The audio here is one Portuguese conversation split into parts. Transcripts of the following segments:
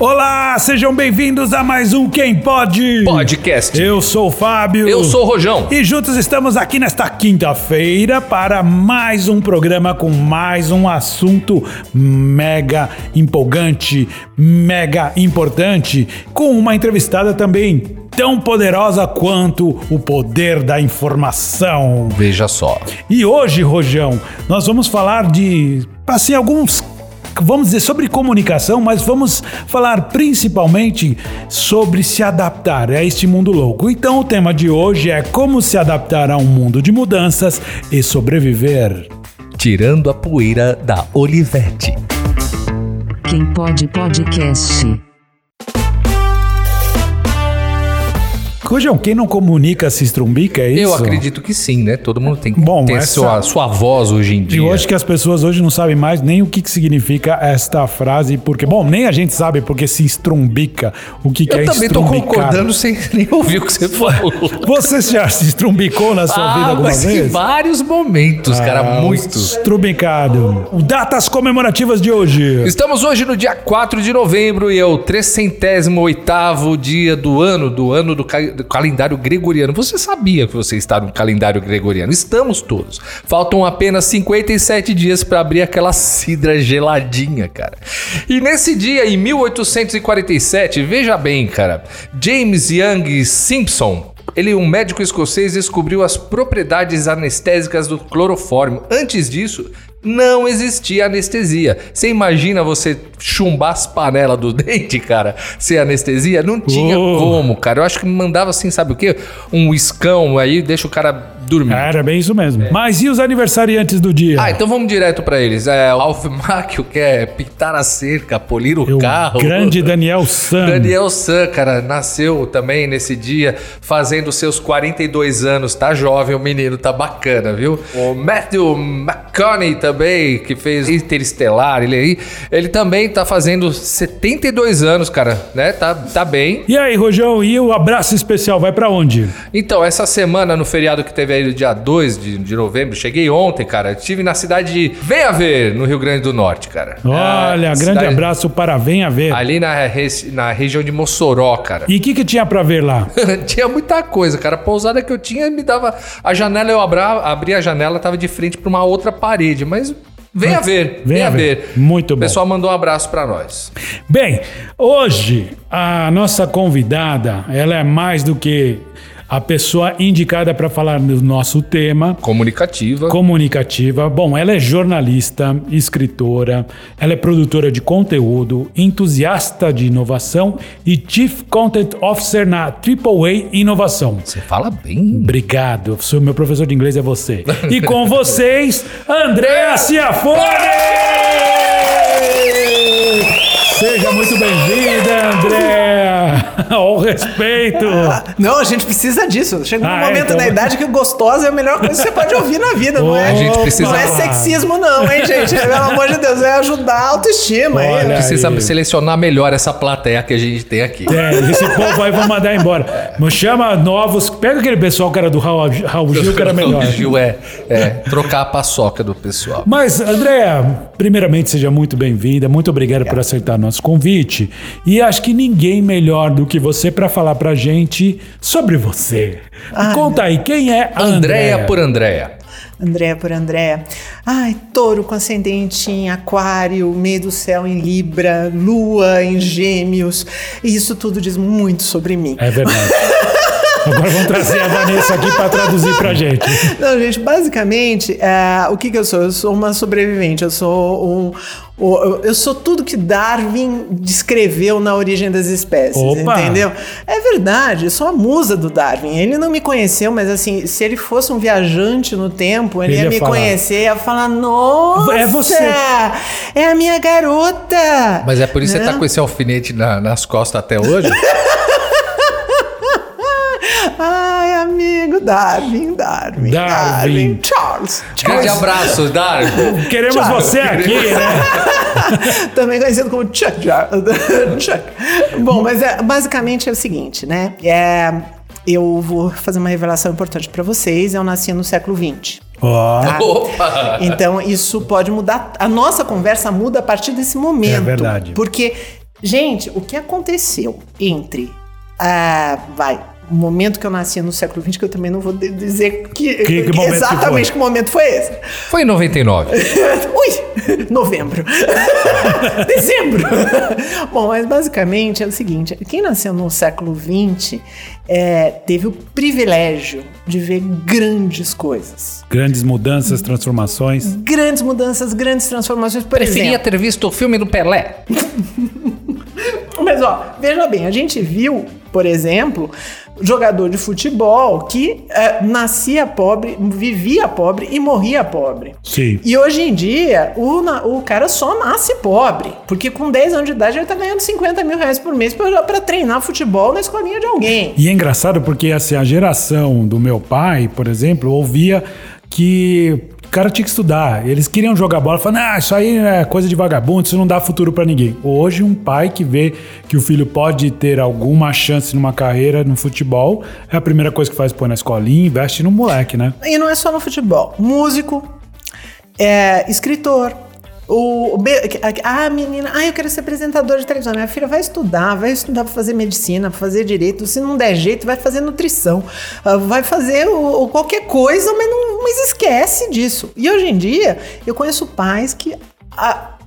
Olá, sejam bem-vindos a mais um Quem Pode Podcast. Eu sou o Fábio. Eu sou o Rojão. E juntos estamos aqui nesta quinta-feira para mais um programa com mais um assunto mega empolgante, mega importante, com uma entrevistada também tão poderosa quanto o poder da informação. Veja só. E hoje, Rojão, nós vamos falar de, assim, alguns vamos dizer sobre comunicação, mas vamos falar principalmente sobre se adaptar a este mundo louco. Então, o tema de hoje é como se adaptar a um mundo de mudanças e sobreviver. Tirando a poeira da Olivetti. Quem pode podcast. Rojão, quem não comunica se estrumbica, é isso? Eu acredito que sim, né? Todo mundo tem que Bom, ter essa- sua, sua voz hoje em dia. Eu acho que as pessoas hoje não sabem mais nem o que, que significa esta frase, porque, bom, nem a gente sabe porque se estrumbica, o que, que Eu é também tô estrumbicar. concordando sem nem ouvir o que você falou. Você já se estrumbicou na sua vida ah, alguma mas em vez? vários momentos, cara, Ah, muitos. Estrumbicado. Datas comemorativas de hoje. Estamos hoje no dia 4 de novembro e é o 308º dia do ano, do ano do calendário gregoriano. Você sabia que você está no calendário gregoriano? Estamos todos. Faltam apenas 57 dias para abrir aquela cidra geladinha, cara. E nesse dia, em 1847, veja bem, cara, James Young Simpson ele, um médico escocês, descobriu as propriedades anestésicas do clorofórmio. Antes disso, não existia anestesia. Você imagina você chumbar as panelas do dente, cara, sem anestesia? Não tinha Oh. como, cara. Eu acho que mandava assim, sabe o quê? Um iscão aí, deixa o cara dormir. Era bem isso mesmo. Mas e os aniversariantes do dia? Ah, então vamos direto pra eles. É, o Alf Macchio quer pintar a cerca, polir o o carro. grande Daniel San. Daniel San, cara, nasceu também nesse dia, fazendo seus 42 anos, tá jovem, o menino tá bacana, viu? O Matthew McConaughey também, que fez Interestelar, ele aí, ele também tá fazendo 72 anos, cara, né? Tá, tá bem. E aí, Rojão, e o abraço especial vai pra onde? Então, essa semana, no feriado que teve aí no dia 2 de, de novembro, cheguei ontem, cara, estive na cidade de Venha Ver, no Rio Grande do Norte, cara. Olha, É, grande cidade- abraço para Venha Ver. Ali na, na região de Mossoró, cara. E o que, que tinha pra ver lá? tinha muita coisa, cara. A pousada que eu tinha me dava. A janela, eu abra, abri a janela, tava de frente pra uma outra parede, mas. Venha ver, venha, Venha ver. ver. Muito O bom. pessoal mandou um abraço pra nós. Bem, hoje a nossa convidada, ela é mais do que a pessoa indicada para falar do nosso tema. Comunicativa. Comunicativa. Bom, ela é jornalista, escritora, ela é produtora de conteúdo, entusiasta de inovação e Chief Content Officer na AAA Inovação. Você fala bem. Obrigado, sou meu professor de inglês é você. E com vocês, Andréa Ciafone! Seja muito bem-vinda, Andréa! Ao respeito! Não, a gente precisa disso. Chega um Ah, é, momento então- na idade que o gostoso é a melhor coisa que você pode ouvir na vida, não é? A gente precisa- Não é sexismo, não, hein, gente? Pelo amor de Deus, é ajudar a autoestima. Olha, Precisa aí. selecionar melhor essa plateia que a gente tem aqui. É, esse povo aí vão mandar embora. Mas chama novos. Pega aquele pessoal que era do Raul, Raul Gil, que era melhor. O Gil é, é trocar a paçoca do pessoal. Mas, Andréa, primeiramente seja muito bem-vinda, muito obrigado por aceitar nosso convite. E acho que ninguém melhor do que você para falar pra gente sobre você. Conta aí, quem é a Andréia Andréa? por Andréia. André por André. Ai, touro com ascendente em aquário, meio do céu em Libra, lua em gêmeos. E isso tudo diz muito sobre mim. É verdade. Agora vamos trazer a Vanessa aqui para traduzir pra gente. Não, gente, basicamente, é, o que, que eu sou? Eu sou uma sobrevivente, eu sou um. o- Eu sou tudo que Darwin descreveu na origem das espécies, Opa! entendeu? É verdade, eu sou a musa do Darwin. Ele não me conheceu, mas assim, se ele fosse um viajante no tempo, ele, Ele ia, ia me falar. conhecer, ia falar: Nossa! É você." É a minha garota! Mas é por isso que você Né? tá com esse alfinete na- nas costas até hoje? Ai, amigo, Darwin, Darwin. Darwin. Charles. Grande abraço, Darwin. Queremos Tchau. você aqui, né? Também conhecido como Chuck. Chuck. Bom, mas é, basicamente é o seguinte, né? É, eu vou fazer uma revelação importante pra vocês. Eu nasci no século XX. Ó, tá? Opa! Então isso pode mudar. A nossa conversa muda a partir desse momento. É verdade. Porque Gente, o que aconteceu entre. ah, vai. O momento que eu nasci no século XX, que eu também não vou dizer que, Que- que momento que exatamente foi? que momento foi esse. Foi em 99. Ui! Novembro. Dezembro. Bom, mas basicamente é o seguinte: quem nasceu no século XX é, teve o privilégio de ver grandes coisas. Grandes mudanças, transformações. Grandes mudanças, grandes transformações. Por Preferia exemplo, ter visto o filme do Pelé. Mas ó, veja bem, a gente viu, por exemplo, jogador de futebol que eh, nascia pobre, vivia pobre e morria pobre. Sim. E hoje em dia, o, o cara só nasce pobre. Porque com 10 anos de idade ele tá ganhando 50 mil reais por mês pra, pra treinar futebol na escolinha de alguém. E é engraçado porque assim, a geração do meu pai, por exemplo, ouvia que o cara tinha que estudar. Eles queriam jogar bola, falando, ah, isso aí é coisa de vagabundo, isso não dá futuro pra ninguém. Hoje, um pai que vê que o filho pode ter alguma chance numa carreira no futebol, é a primeira coisa que faz, põe na escolinha, investe no moleque, né? E não é só no futebol. Músico, é, escritor. O, o be- a, a menina, ah, eu quero ser apresentadora de televisão. Minha filha vai estudar, vai estudar para fazer medicina, para fazer direito. Se não der jeito, vai fazer nutrição, ah, vai fazer o, o qualquer coisa, mas, não, mas esquece disso. E hoje em dia, eu conheço pais que, ah,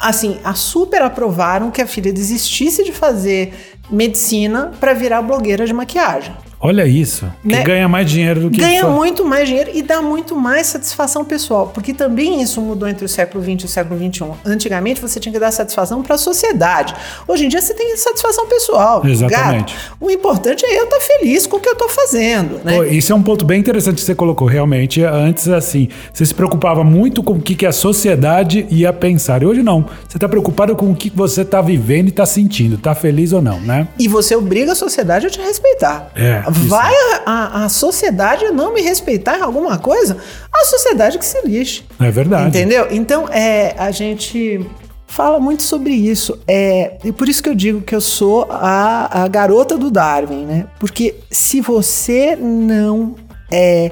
assim, a super aprovaram que a filha desistisse de fazer medicina para virar blogueira de maquiagem. Olha isso. Que Né? ganha mais dinheiro do que Ganha muito mais dinheiro e dá muito mais satisfação pessoal, porque também isso mudou entre o século XX e o século XXI. Antigamente você tinha que dar satisfação para a sociedade. Hoje em dia você tem satisfação pessoal. Exatamente. Gato, o importante é eu estar feliz com o que eu estou fazendo, né? Pô, isso é um ponto bem interessante que você colocou. Realmente, antes, assim, você se preocupava muito com o que, que a sociedade ia pensar. E hoje não. Você está preocupado com o que você está vivendo e está sentindo. Está feliz ou não, né? E você obriga a sociedade a te respeitar. É, isso. Vai a, a- sociedade não me respeitar em alguma coisa, a sociedade que se lixe. É verdade. Entendeu? Então, é, a gente fala muito sobre isso. É, e por isso que eu digo que eu sou a, a garota do Darwin, né? Porque se você não é,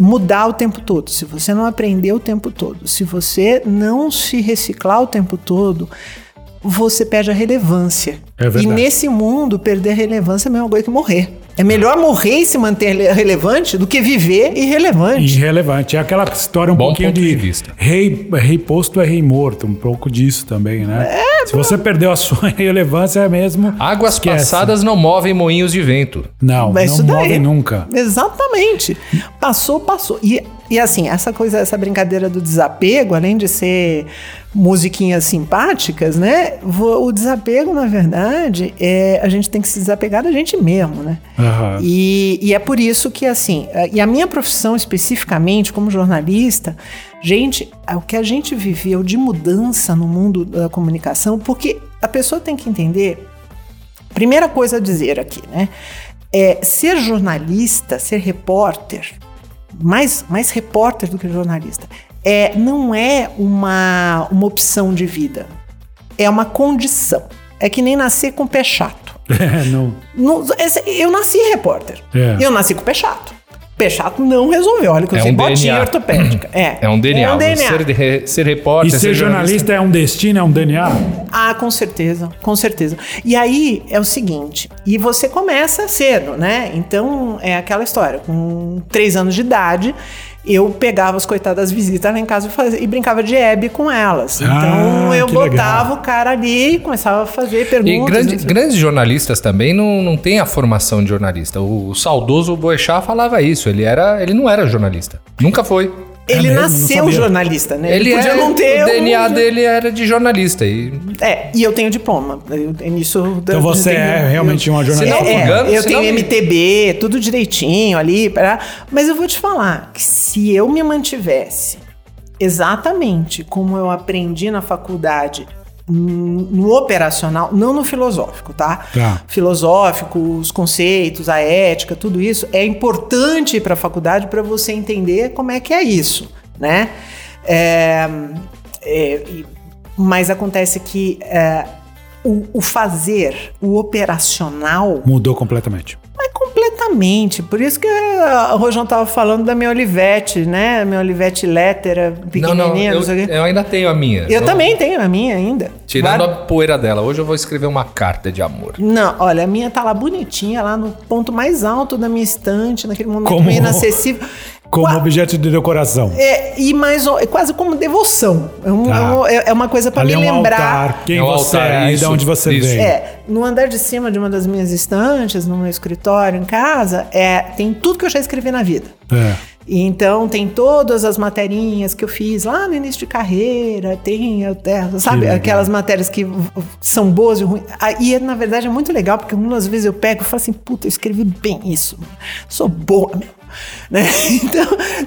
mudar o tempo todo, se você não aprender o tempo todo, se você não se reciclar o tempo todo, você perde a relevância. É verdade. e nesse mundo, perder a relevância é a mesma coisa que morrer. É melhor morrer e se manter rele- relevante do que viver irrelevante. Irrelevante. É aquela história um Bom pouquinho de, de vista. Rei, rei posto é rei morto. Um pouco disso também, né? É, Se você perdeu a sua relevância, é mesmo. Águas esquece. passadas não movem moinhos de vento. Não, Mas não isso daí- move nunca. Exatamente. Passou, passou. E, e assim, essa coisa, essa brincadeira do desapego, além de ser musiquinhas simpáticas, né? O desapego, na verdade, é a gente tem que se desapegar da gente mesmo, né? Aham. E, e é por isso que, assim, a- e a minha profissão especificamente, como jornalista, gente, o que a gente viveu de mudança no mundo da comunicação, porque a pessoa tem que entender Primeira coisa a dizer aqui, né? É ser jornalista, ser repórter, mais, mais repórter do que jornalista, é, não é uma, uma opção de vida. É uma condição. É que nem nascer com pé chato. É, não. Eu nasci repórter. É. Eu nasci com pé chato. Pé chato não resolveu. Olha que eu É usei um botinha DNA. ortopédica. É, É um DNA. É um DNA. Ser, re- ser repórter, E ser jornalista é um destino, é um DNA? Ah, com certeza, com certeza. E aí é o seguinte, e você começa cedo, né? Então é aquela história, com três anos de idade, eu pegava as coitadas visitas lá em casa e, fazia- e brincava de Hebe com elas. Então Ah, eu botava legal. o cara ali e começava a fazer E perguntas. grande- não sei. grandes jornalistas também não, não têm a formação de jornalista. O, saudoso Boechat falava isso. Ele, era, ele não era jornalista. Nunca foi. Ele É mesmo? Nasceu jornalista, né? Ele, podia é, não ter. o DNA um- dele era de jornalista. E, É, e eu tenho diploma. Eu, nisso, Então você é realmente uma jornalista Se É, engano, eu se tenho MTB, tudo direitinho ali. pra- Mas eu vou te falar que se eu me mantivesse exatamente como eu aprendi na faculdade, no operacional, não no filosófico, tá? Tá. Filosófico, os conceitos, a ética, tudo isso é importante para a faculdade para você entender como é que é isso, né? É, é, mas acontece que é, o, o fazer, o operacional, Mudou completamente. Mas completamente. Por isso que a- o Rojão tava falando da minha Olivete, né? Minha Olivete Lettera, Não, pequenininha, não, não, eu, eu ainda tenho a minha. Eu também tenho a minha ainda. Tirando a poeira dela. Hoje eu vou escrever uma carta de amor. Não, olha, a minha tá lá bonitinha, lá no ponto mais alto da minha estante, naquele momento Como- meio inacessível. Como Qua- objeto de decoração. É, e mais é quase como devoção. É, um- Tá. é um- é- é uma coisa para me é um lembrar. altar. Quem É um você altar, é e de isso, onde você isso. vem. É, no andar de cima de uma das minhas estantes, no meu escritório, em casa, é, tem tudo que eu já escrevi na vida. É. E Então tem todas as materinhas que eu fiz lá no início de carreira, tem até, sabe, aquelas matérias que são boas e ruins. Ah, E na verdade é muito legal, porque algumas vezes eu pego e falo assim, puta, eu escrevi bem isso, sou boa mesmo. Né? Então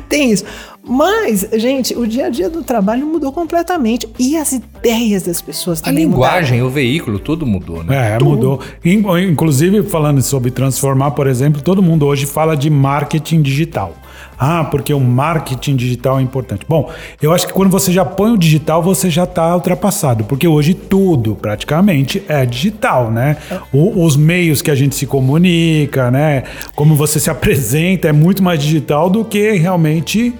tem isso. Mas, gente, o dia a dia do trabalho mudou completamente. E as ideias das pessoas A também mudaram. linguagem, o veículo, tudo mudou, né? É, mudou. In- Inclusive, falando sobre transformar, por exemplo, todo mundo hoje fala de marketing digital. Ah, porque o marketing digital é importante. Bom, eu acho que quando você já põe o digital, você já está ultrapassado, porque hoje tudo praticamente é digital, né? O- os meios que a gente se comunica, né? Como você se apresenta é muito mais digital do que realmente.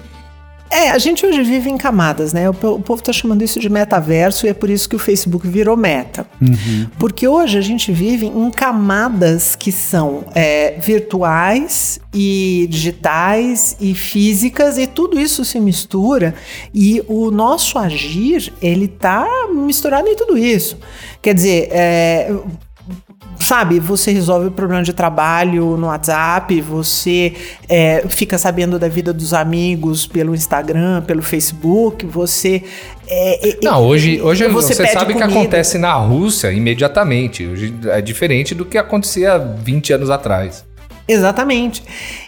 É, a gente hoje vive em camadas, né? O, o povo tá chamando isso de metaverso e é por isso que o Facebook virou meta. Porque hoje a gente vive em camadas que são é, virtuais e digitais e físicas e tudo isso se mistura e o nosso agir, ele tá misturado em tudo isso. Quer dizer, é, sabe, você resolve o problema de trabalho no WhatsApp, você é, fica sabendo da vida dos amigos pelo Instagram, pelo Facebook, você. é, é, Não, hoje, hoje você, pede sabe o que acontece na Rússia imediatamente. Hoje é diferente do que acontecia 20 anos atrás. Exatamente.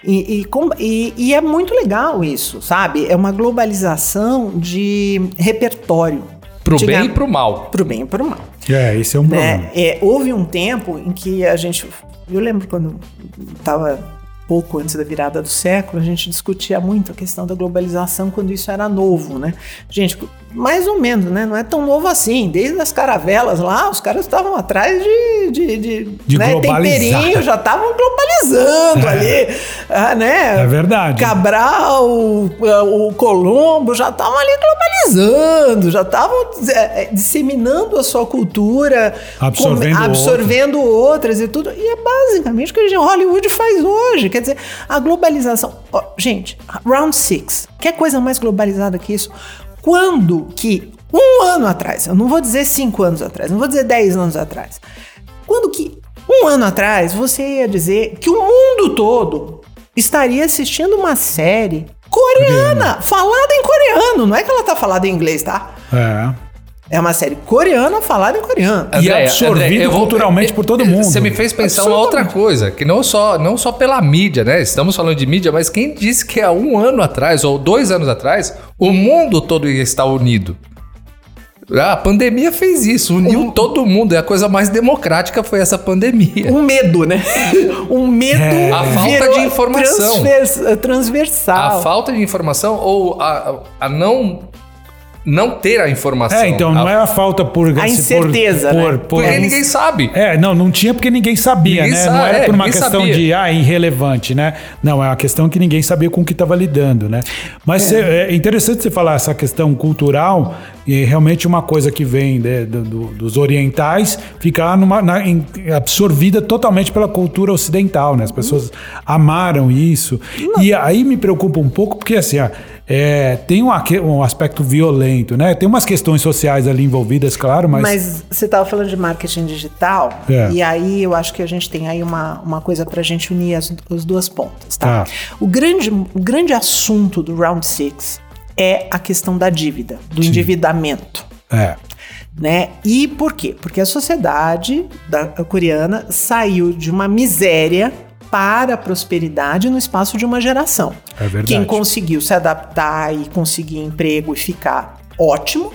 E, e, e- é muito legal isso, sabe? É uma globalização de repertório. Pro Diga- bem e pro mal. Pro bem e pro mal. É, esse é um problema. né? É, houve um tempo em que a gente. Eu lembro quando estava pouco antes da virada do século, a gente discutia muito a questão da globalização quando isso era novo, né? Gente, mais ou menos, né? Não é tão novo assim. Desde as caravelas lá, os caras estavam atrás de, de, de, De né? temperinho, já estavam globalizando ali, ah, né? É verdade. Cabral, o, o Colombo já estavam ali globalizando, já estavam é, é, disseminando a sua cultura, Absorvendo com- absorvendo outras e tudo. E é basicamente o que a Hollywood faz hoje. Quer dizer, a globalização. Ó, gente, Round Six. Que coisa mais globalizada que isso? Quando que? Um ano atrás, eu não vou dizer cinco anos atrás, não vou dizer dez anos atrás, quando que? Um ano atrás você ia dizer que o mundo todo estaria assistindo uma série coreana, falada em coreano, não é que ela tá falada em inglês, tá? É. É uma série coreana falada em coreano. E vou- culturalmente por todo mundo. Você me fez pensar uma outra coisa, que não só, não só pela mídia, né? Estamos falando de mídia, mas quem disse que há um ano atrás, ou dois anos atrás, o mundo todo ia estar unido? Ah, A pandemia fez isso, uniu todo mundo. E a coisa mais democrática foi essa pandemia. Um medo, né? Um medo É. A falta de informação. transvers- transversal. A falta de informação ou a, a não, não ter a informação. É, então não A- é a falta por A incerteza, né? Porque ninguém sabe. É, não, não tinha porque ninguém sabia, Ninguém né? sa- não era é, por uma questão sabia. de ah, irrelevante, né? Não, é uma questão que ninguém sabia com o que estava lidando, né? Mas cê- é. interessante você falar essa questão cultural e realmente uma coisa que vem né, do- do- dos orientais ficar numa, na- em- absorvida totalmente pela cultura ocidental, né? As pessoas amaram isso. E aí me preocupa um pouco porque assim, ó, é, tem um, um aspecto violento, né? Tem umas questões sociais ali envolvidas, claro, mas, Mas você estava falando de marketing digital, É. e aí eu acho que a gente tem aí uma, uma coisa para a gente unir as, as duas pontas, tá? Tá. O, grande, o grande assunto do Round Six é a questão da dívida, do endividamento. é. Né? E por quê? Porque a sociedade da, coreana saiu de uma miséria para a prosperidade no espaço de uma geração. É verdade. Quem conseguiu se adaptar e conseguir emprego e ficar ótimo,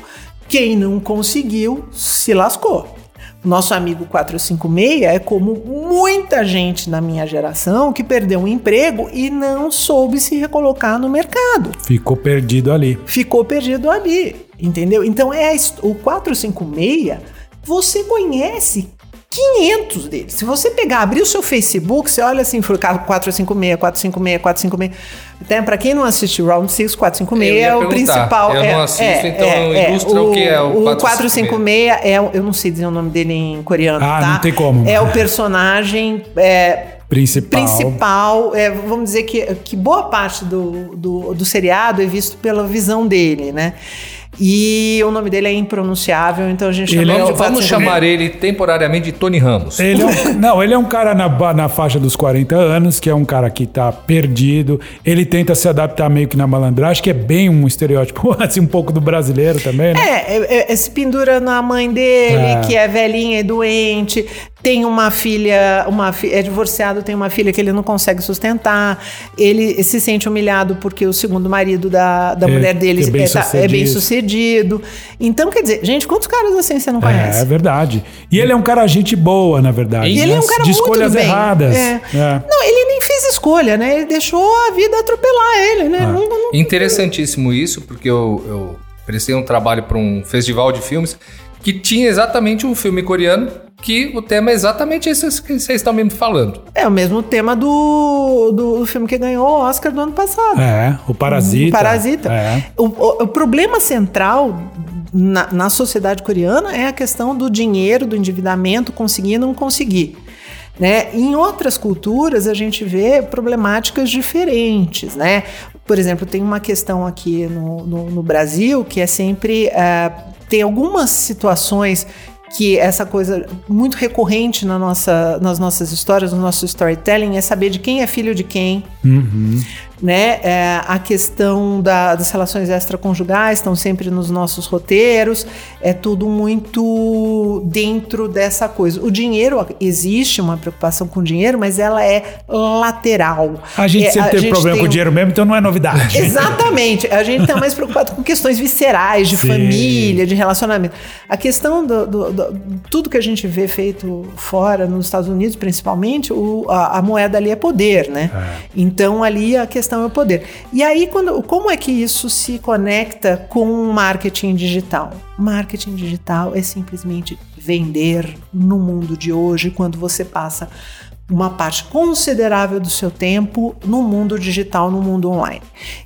quem não conseguiu se lascou. Nosso amigo 456 é como muita gente na minha geração que perdeu um emprego e não soube se recolocar no mercado Ficou perdido ali. ficou perdido ali, entendeu? Então é o 456, você conhece 500 deles. Se você pegar, abrir o seu Facebook, você olha assim, 456, 456, 456. Até para quem não assiste Round 6, 456 é o principal. Eu é, não assisto, é, então é, ilustra o que é o 456 é, o- eu não sei dizer o nome dele em coreano, Ah, tá? não tem como. É o personagem é, Principal. principal, é, vamos dizer que, que boa parte do, do, do seriado é visto pela visão dele, né? E o nome dele é impronunciável, então a gente Ele chama é Vamos 456. chamar ele temporariamente de Tony Ramos. Ele é um- não, ele é um cara na, na faixa dos 40 anos, que é um cara que tá perdido. Ele tenta se adaptar meio que na malandragem, que é bem um estereótipo, assim, um pouco do brasileiro também, né? É, é, é, se pendura na mãe dele, É. que é velhinha e doente, tem uma filha, uma fi- é divorciado, tem uma filha que ele não consegue sustentar, ele se sente humilhado porque o segundo marido da, da É, mulher dele que é bem é, tá- é sucedido. bem sucedido. Então, quer dizer, gente, quantos caras assim você não É, conhece? é verdade. E ele é um cara gente boa, na verdade. E E ele é né? um cara De muito escolhas bem. erradas. É. É. Não, ele nem fez escolha, né? Ele deixou a vida atropelar ele, Ah. né? Não- não- Interessantíssimo isso, porque eu, eu prestei um trabalho para um festival de filmes que tinha exatamente um filme coreano que o tema é exatamente esse que vocês estão me falando. É o mesmo tema do, do filme que ganhou o Oscar do ano passado. É, o Parasita. O Parasita. É. O, o- o problema central na, na sociedade coreana é a questão do dinheiro, do endividamento, conseguir e não conseguir. Né? Em outras culturas a gente vê problemáticas diferentes, né? Por exemplo, tem uma questão aqui no, no- no Brasil que é sempre ah, tem algumas situações que essa coisa muito recorrente na nossa, nas nossas histórias, no nosso storytelling, é saber de quem é filho de quem, Uhum. Né? É, a questão da- das relações extraconjugais estão sempre nos nossos roteiros, é tudo muito dentro dessa coisa. O dinheiro, existe uma preocupação com o dinheiro, mas ela é lateral. A gente É, sempre teve problema tem com um- dinheiro mesmo, então não é novidade. Exatamente. A gente está mais preocupado com questões viscerais, de Sim. família, de relacionamento. A questão do, do- do- tudo que a gente vê feito fora, nos Estados Unidos principalmente, o- a, a moeda ali é poder, né? Então ali a questão é o poder. E aí, quando, como é que isso se conecta com o marketing digital? Marketing digital é simplesmente vender no mundo de hoje, quando você passa uma parte considerável do seu tempo no mundo digital, no mundo online.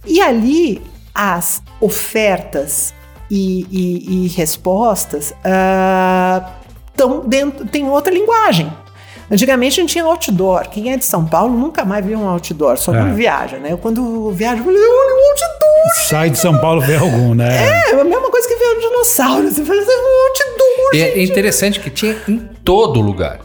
E ali as ofertas e, e- e respostas estão dentro, tem outra linguagem. Antigamente a gente tinha outdoor. Quem é de São Paulo nunca mais viu um outdoor, só quando É. viaja, né? Eu, quando viajo, eu falei, olha o outdoor! Sai de São Paulo, vê algum, né? É a mesma coisa que ver um dinossauro. Você fala, um outdoor, E é gente. interessante que tinha em todo lugar.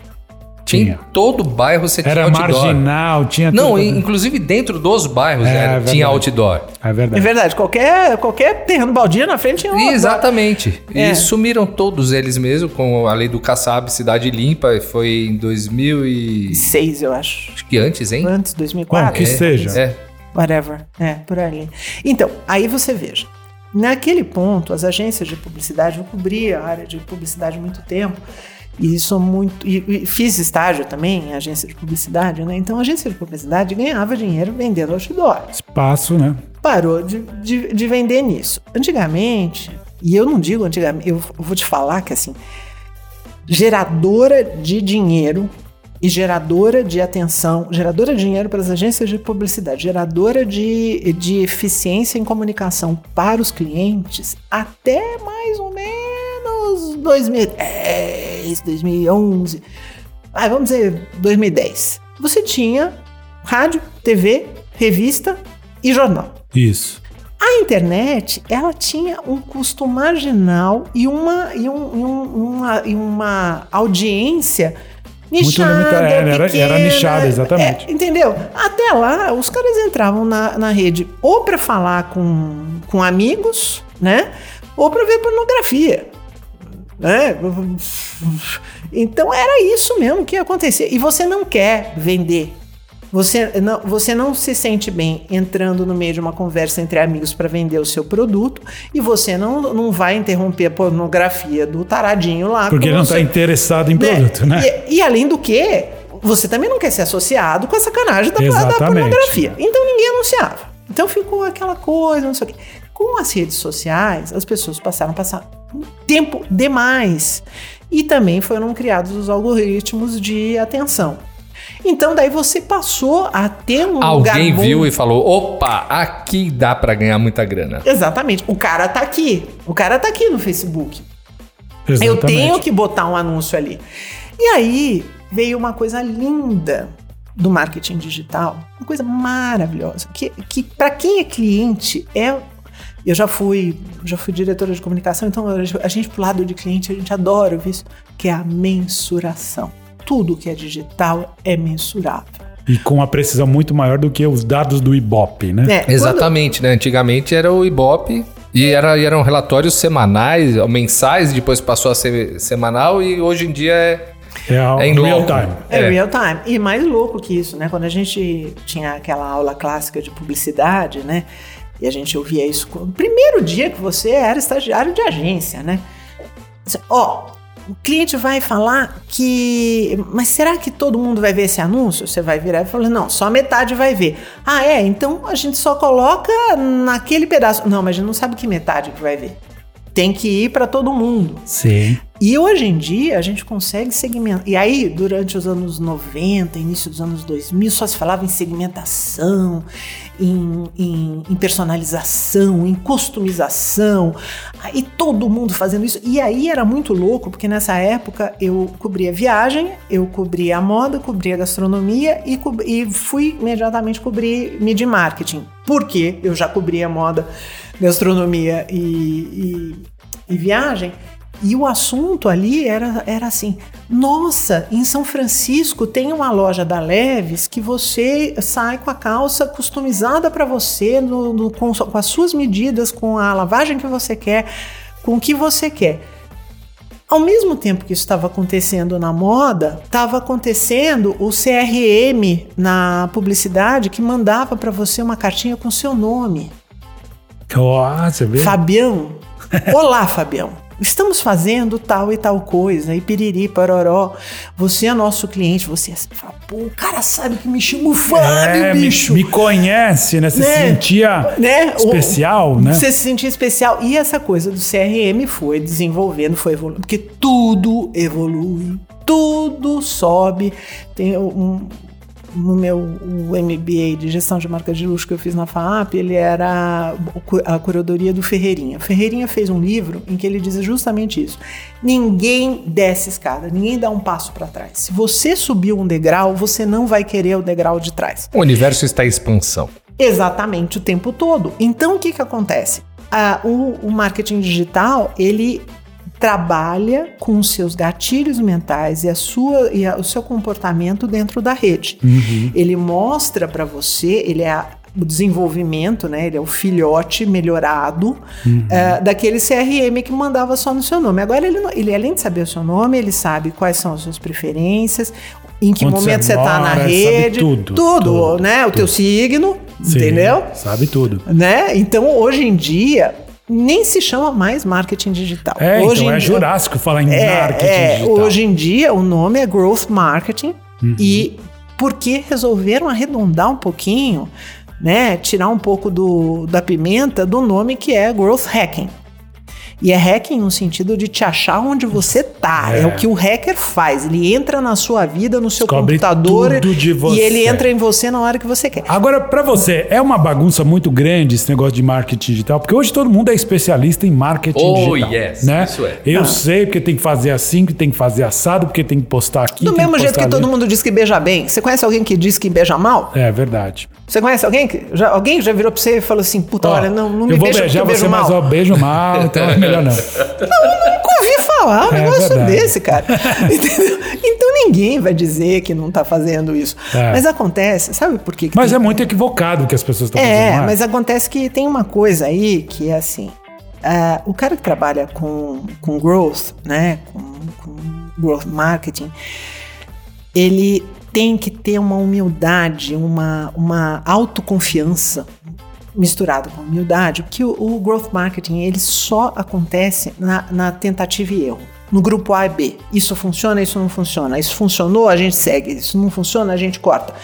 Tinha, em todo bairro você Era tinha outdoor. marginal, tinha Não, tudo. in- inclusive dentro dos bairros É, era- verdade. tinha outdoor. É É verdade. verdade, qualquer, qualquer terreno baldio na frente tinha um outdoor. Exatamente. É. E sumiram todos eles mesmo com a lei do Kassab, Cidade Limpa. Foi em 2000 e... Seis, eu acho. Acho que antes, hein? Antes, 2004. Bom, que seja. É. Whatever. É, por ali. Então, aí você veja. Naquele ponto, as agências de publicidade, eu cobri a área de publicidade há muito tempo, e sou muito. E, e fiz estágio também em agência de publicidade, né? Então a agência de publicidade ganhava dinheiro vendendo outdoor. Espaço, né? Parou de, de, de vender nisso. Antigamente, e eu não digo antigamente, eu vou te falar que assim, geradora de dinheiro e geradora de atenção, geradora de dinheiro para as agências de publicidade, geradora de, de eficiência em comunicação para os clientes até mais ou menos 2010, 2011, ah, vamos dizer 2010. Você tinha rádio, TV, revista e jornal. Isso. A internet, ela tinha um custo marginal e uma, e um- e um- uma, e uma audiência nichada, limitada, é, era- pequena, era nichada, exatamente. é, entendeu? Até lá, os caras entravam na, na rede ou para falar com, com amigos, né? Ou para ver pornografia. Né? Então era isso mesmo que ia acontecer. E você não quer vender. Você não, você não se sente bem entrando no meio de uma conversa entre amigos para vender o seu produto e você não, não vai interromper a pornografia do taradinho lá. Porque não está interessado em produto, né? E, e além do que, você também não quer ser associado com a sacanagem da, da pornografia. Então ninguém anunciava. Então ficou aquela coisa, não sei o quê. Com as redes sociais, as pessoas passaram a passar tempo demais. E também foram criados os algoritmos de atenção. Então daí você passou a ter um lugar Alguém bom. viu e falou: opa, aqui dá pra ganhar muita grana. Exatamente. O cara tá aqui. O cara tá aqui no Facebook. Eu Exatamente. tenho que botar um anúncio ali. E aí veio uma coisa linda do marketing digital, uma coisa maravilhosa, que, que para quem é cliente é eu já fui, já fui diretora de comunicação, então a gente pro lado de cliente a gente adora ouvir isso, que é a mensuração. Tudo que é digital é mensurável. E com uma precisão muito maior do que os dados do Ibope, né? É, quando- Exatamente, né? Antigamente era o Ibope e era, e eram relatórios semanais, ou mensais, depois passou a ser semanal e hoje em dia é, É, é em real time. É, É. real time. E mais louco que isso, né? Quando a gente tinha aquela aula clássica de publicidade, né? E a gente ouvia isso no primeiro dia que você era estagiário de agência, né? Ó, o cliente vai falar que. Mas será que todo mundo vai ver esse anúncio? Você vai virar e falar: não, só metade vai ver. Ah, é? Então a gente só coloca naquele pedaço. Não, mas a gente não sabe que metade que vai ver. Tem que ir para todo mundo. Sim. E hoje em dia a gente consegue segmentar. E aí, durante os anos 90, início dos anos 2000, só se falava em segmentação, em, em- em personalização, em customização. Aí todo mundo fazendo isso. E aí era muito louco, porque nessa época eu cobria viagem, eu cobria a moda, cobria a gastronomia e, e fui imediatamente cobrir media marketing. Porque eu já cobria moda, gastronomia e- e e viagem. E o assunto ali era, era assim: nossa, em São Francisco tem uma loja da Leves que você sai com a calça customizada para você, no, no- com, com as suas medidas, com a lavagem que você quer, com o que você quer. Ao mesmo tempo que isso estava acontecendo na moda, estava acontecendo o CRM na publicidade que mandava para você uma cartinha com seu nome. Ó, você vê? Fabião. Olá, Fabião. Estamos fazendo tal e tal coisa, e piriri, paroró. Você é nosso cliente, você é... fala, Pô, o cara sabe que me chama o Fábio, É, me, bicho. me conhece, né? Você se Né? sentia Né? O- especial, né? Você se sentia especial. E essa coisa do CRM foi desenvolvendo, foi evoluindo, porque tudo evolui, tudo sobe. Tem um. No meu o MBA de gestão de marca de luxo que eu fiz na FAAP, ele era a curadoria do Ferreirinha. Ferreirinha fez um livro em que ele diz justamente isso. Ninguém desce escada, ninguém dá um passo para trás. Se você subiu um degrau, você não vai querer o degrau de trás. O universo está em expansão. Exatamente o tempo todo. Então o que que acontece? Ah, o, o marketing digital ele trabalha com os seus gatilhos mentais e, a sua, e a- o seu comportamento dentro da rede. Ele mostra para você, ele é a- o desenvolvimento, né? Ele é o filhote melhorado eh, daquele CRM que mandava só no seu nome. Agora ele, ele além de saber o seu nome, ele sabe quais são as suas preferências, em que Onde momento você está na rede, tudo, tudo, tudo, né? O teu signo, Sim, entendeu? Sabe tudo. Né? Então hoje em dia nem se chama mais marketing digital. É, hoje então é dia- jurássico falar em é, marketing é, digital. Hoje em dia o nome é growth marketing Uhum. e porque resolveram arredondar um pouquinho, né, tirar um pouco do, da pimenta do nome que é growth hacking. E é hacking no sentido de te achar onde você tá. É. É. o que o hacker faz. Ele entra na sua vida, no seu Descobre computador tudo de e você. ele entra em você na hora que você quer. Agora, pra você, é uma bagunça muito grande esse negócio de marketing digital? Porque hoje todo mundo é especialista em marketing Oh, digital. yes, né? isso é. Eu Ah. sei porque tem que fazer assim, que tem que fazer assado, porque tem que postar aqui. Do tem mesmo jeito que todo ali. mundo diz que beija bem. Você conhece alguém que diz que beija mal? É verdade. Você conhece alguém que já, alguém já virou pra você e falou assim, puta, olha, não, não me eu vou beija porque eu você, beijo mas mal. ó, beijo mal, então é melhor não. Nunca ouvi falar um É negócio verdade. desse, cara. Entendeu? Então ninguém vai dizer que não tá fazendo isso. É. Mas acontece, sabe por quê? que Mas tem- é muito equivocado o que as pessoas estão fazendo. É, não mas acontece que tem uma coisa aí que é assim. ah, o cara que trabalha com, com growth, né? Com, com growth marketing, ele tem que ter uma humildade, uma, uma autoconfiança misturado com humildade, porque o, o growth marketing ele só acontece na, na tentativa e erro. no grupo A e B. Isso funciona, isso não funciona. Isso funcionou, a gente segue. Isso não funciona, a gente corta.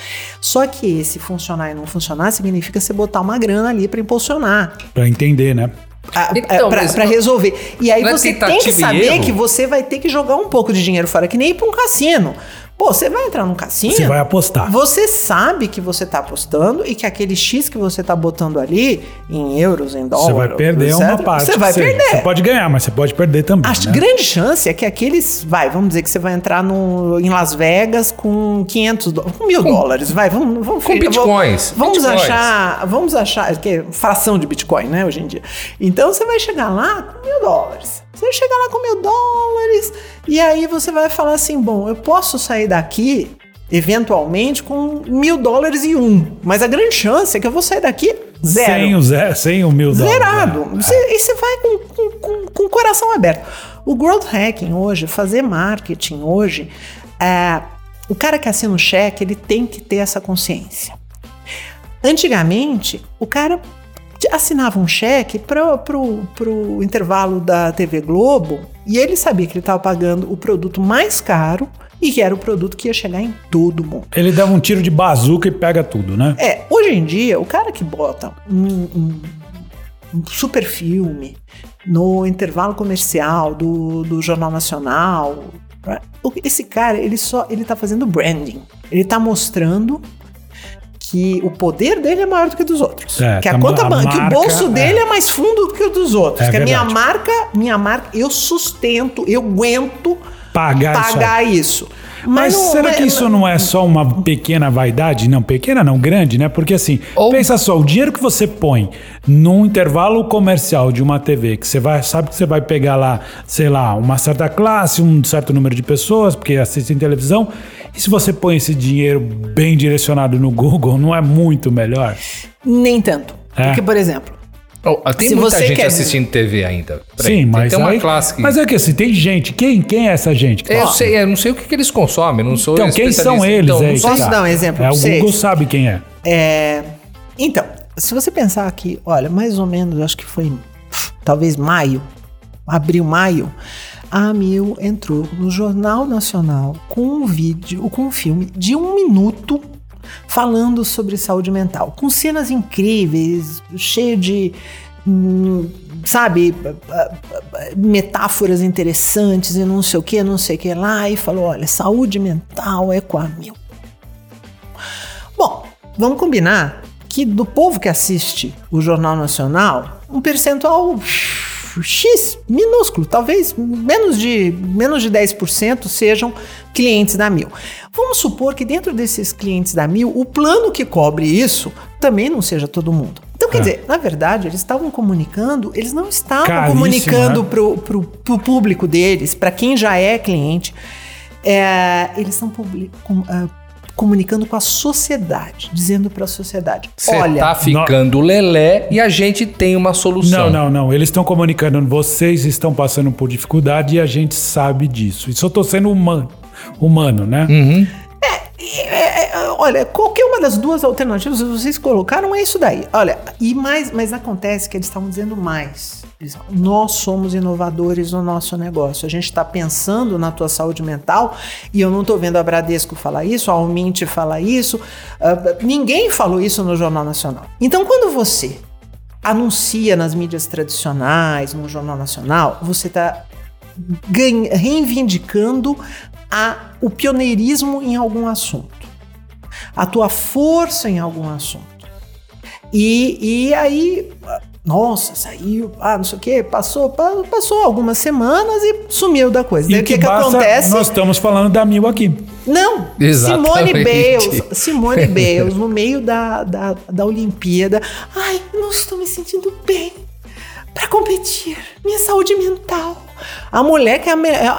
Só que esse funcionar e não funcionar significa você botar uma grana ali para impulsionar. Pra entender, né? Então, a- pra, mas pra não- resolver. E aí é você tem que saber que você vai ter que jogar um pouco de dinheiro fora, que nem ir pra um cassino. Pô, você vai entrar num cassino. Você vai apostar. Você sabe que você tá apostando e que aquele X que você tá botando ali, em euros, em Você dólares. vai perder uma parte. Você vai perder. Você pode ganhar, mas você pode perder também. A né? grande chance é que aqueles. Vai, vamos dizer que você vai entrar no, em Las Vegas com 500 dólares. Com mil dólares. Vai, vamos. vamos Com bitcoins, Vamos bitcoins. achar. Vamos achar. Que é fração de Bitcoin, né, hoje em dia. Então você vai chegar lá com mil dólares. Você vai chegar lá com mil dólares. E aí você vai falar assim: bom, eu posso sair daqui. Eventualmente com mil dólares e um. Mas a grande chance é que eu vou sair daqui zero. Sem o, zero, sem o mil dólares. Zerado. Você, e você vai com, com, com- com o coração aberto. O growth hacking hoje, fazer marketing hoje, é, o cara que assina um cheque, ele tem que ter essa consciência. Antigamente, o cara assinava um cheque para pro, pro intervalo da TV Globo e ele sabia que ele estava pagando o produto mais caro e que era o produto que ia chegar em todo mundo. Ele dava um tiro de bazuca e pega tudo, né? É, hoje em dia, o cara que bota um, um- um super filme no intervalo comercial do, do Jornal Nacional, o- esse cara, ele só ele tá fazendo branding. Ele tá mostrando que o poder dele é maior do que dos outros. É, que a tá- conta a ban- que o marca, bolso é. dele é mais fundo do que o dos outros. É que a minha marca, minha marca, eu sustento, eu aguento Pagar, isso pagar isso. Mas, não- será mas- que isso não é só uma pequena vaidade? Não, pequena não, grande, né? Porque assim, Ou- pensa só, o dinheiro que você põe num intervalo comercial de uma TV, que você vai, sabe que você vai pegar lá, sei lá, uma certa classe, um certo número de pessoas, porque assistem televisão, e se você põe esse dinheiro bem direcionado no Google, não é muito melhor? Nem tanto. É. Porque, por exemplo, Oh, tem Se muita gente quer- assistindo TV ainda. Sim, tem- mas tem uma aí, classe que... Mas é que assim, tem gente, quem, quem é essa gente? eu sei, eu não sei o que, que eles consomem, não sou Então, quem são eles Então, não aí? Posso dar um exemplo É, pra o vocês? Google sabe quem é. É, então, se você pensar aqui, olha, mais ou menos, acho que foi talvez maio, abril, maio, a Amil entrou no Jornal Nacional com um vídeo, com um filme de um minuto falando sobre saúde mental, com cenas incríveis, cheio de, hum, sabe, metáforas interessantes e não sei o que, não sei o que lá, e falou, olha, saúde mental é com a Amil. Bom, vamos combinar que do povo que assiste o Jornal Nacional, um percentual X minúsculo, talvez menos de, menos de 10% sejam clientes da Mil. Vamos supor que dentro desses clientes da Mil, o plano que cobre isso também não seja todo mundo. Então, quer É. dizer, na verdade, eles estavam comunicando, eles não estavam Caríssimo, comunicando né? pro, pro, pro público deles, para quem já é cliente, é, eles estão publi- com- ah, comunicando com a sociedade, dizendo para a sociedade: Você olha, tá ficando lelé e a gente tem uma solução. Não, não, não. Eles estão comunicando. Vocês estão passando por dificuldade e a gente sabe disso. Isso eu tô sendo humano, humano né? Uhum. É, é, olha, qualquer uma das duas alternativas que vocês colocaram é isso daí. Olha, e mais, mas acontece que eles estavam dizendo mais. Eles Nós somos inovadores no nosso negócio. A gente está pensando na tua saúde mental e eu não estou vendo a Bradesco falar isso, a Alminte falar isso. ah, ninguém falou isso no Jornal Nacional. Então, quando você anuncia nas mídias tradicionais, no Jornal Nacional, você está reivindicando a, o pioneirismo em algum assunto, a tua força em algum assunto. E, e aí, nossa, saiu, ah, não sei o que, passou, pa- passou algumas semanas e sumiu da coisa. E Daí o que, que acontece? Nós estamos falando da Mil aqui. Não, Exatamente. Simone Bales, Simone Bales, no meio da, da, da Olimpíada. Ai, não estou me sentindo bem para competir. Minha saúde mental. A mulher que é a, me- é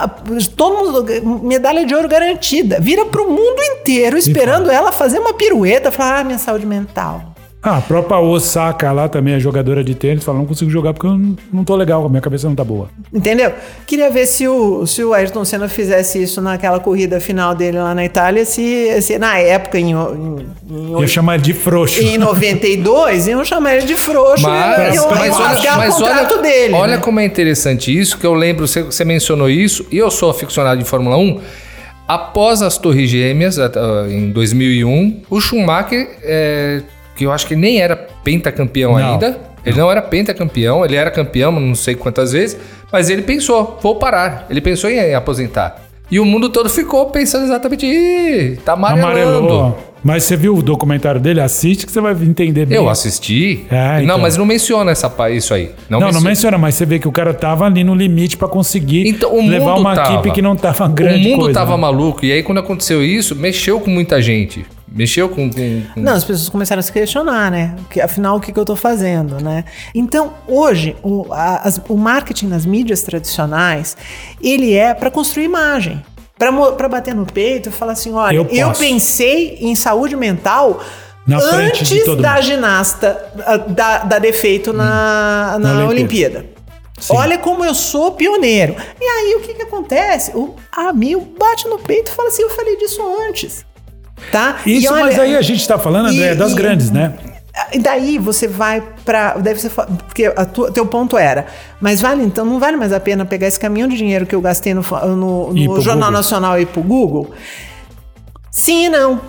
todo mundo, medalha de ouro garantida, vira pro mundo inteiro esperando ela fazer uma pirueta, falar, ah, minha saúde mental. Ah, a própria Osaka lá também, a jogadora de tênis, fala, não consigo jogar porque eu não, não tô legal, a minha cabeça não tá boa. Entendeu? Queria ver se o, se o Ayrton Senna fizesse isso naquela corrida final dele lá na Itália, se, se na época, em, em, em, Ia chamar ele de frouxo. em 92, iam chamar ele de frouxo Mas, e iam mas olha, o mas contrato olha, dele. olha né? como é interessante isso, que eu lembro, você, você mencionou isso, e eu sou aficionado em Fórmula 1. Após as Torres Gêmeas, em 2001, o Schumacher, é, que eu acho que nem era pentacampeão Não, ainda, ele não era pentacampeão, ele era campeão não sei quantas vezes, mas ele pensou, vou parar. Ele pensou em aposentar. E o mundo todo ficou pensando exatamente, Ih, tá amarelando. Amarelou. Mas você viu o documentário dele? Assiste que você vai entender bem. Eu assisti. É, Não, então. mas não menciona essa, isso aí. Não, não menciona, mas você vê que o cara tava ali no limite pra conseguir Então, o levar uma tava. equipe que não tava O grande mundo coisa, tava né? maluco. E aí, quando aconteceu isso, mexeu com muita gente. Mexeu com. com- com- Não, as pessoas começaram a se questionar, né? Que, afinal, o que, que eu tô fazendo, né? Então, hoje, o, a- as- o marketing nas mídias tradicionais, ele é para construir imagem. Para bater no peito e falar assim, olha, Eu eu, pensei em saúde mental Na antes todo da mundo. ginasta dar, dar defeito na, na, Na Olimpíada. Olimpíada. Sim. Olha como eu sou pioneiro. E aí, o que, que acontece? O amigo bate no peito e fala assim, eu falei disso antes. Tá? Isso, olha- mas aí a gente tá falando, André, e- das e- grandes, né? e daí você vai pra. Deve ser. Porque a tua- teu ponto era. Mas vale, então, não vale mais a pena pegar esse caminhão de dinheiro que eu gastei no, no, ir no Jornal Google? Nacional e pro Google? Sim e não.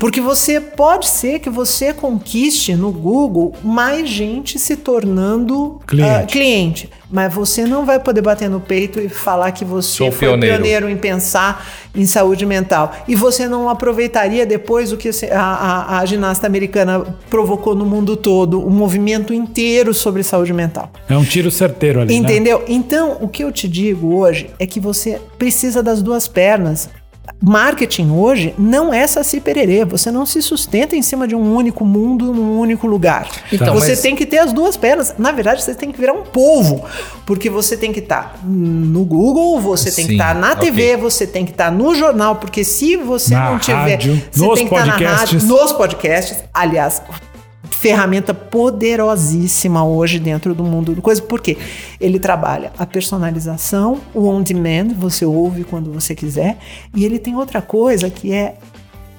Porque você pode ser que você conquiste no Google mais gente se tornando Cliente. ah, cliente. Mas você não vai poder bater no peito e falar que você Sou foi pioneiro. pioneiro em pensar em saúde mental. E você não aproveitaria depois o que a, a- a ginasta americana provocou no mundo todo, um movimento inteiro sobre saúde mental. É um tiro certeiro ali, né? Entendeu? Então, o que eu te digo hoje é que você precisa das duas pernas. Marketing hoje não é saci pererê. Você não se sustenta em cima de um único mundo, num único lugar. Então, você mas- tem que ter as duas pernas. Na verdade, você tem que virar um povo. Porque você tem que estar no Google, você tem que Sim, estar na ok. TV, você tem que estar no jornal. Porque se você Na não tiver. rádio, você tem que estar na rádio, nos podcasts. Aliás, ferramenta poderosíssima hoje dentro do mundo do coisa, porque ele trabalha a personalização, o on demand, você ouve quando você quiser, e ele tem outra coisa que é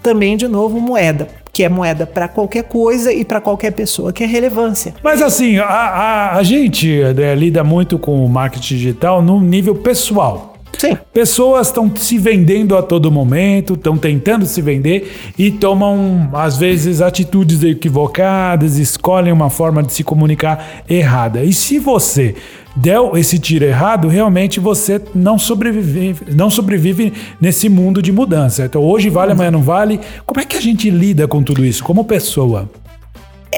também de novo moeda, que é moeda para qualquer coisa e para qualquer pessoa, que é relevância. Mas assim, a, a, a gente né, lida muito com o marketing digital no nível pessoal. Sim. Pessoas estão se vendendo a todo momento, estão tentando se vender e tomam, às vezes, atitudes equivocadas, escolhem uma forma de se comunicar errada. E se você deu esse tiro errado, realmente você não sobrevive, não sobrevive nesse mundo de mudança. Então, hoje vale, amanhã não vale. Como é que a gente lida com tudo isso como pessoa?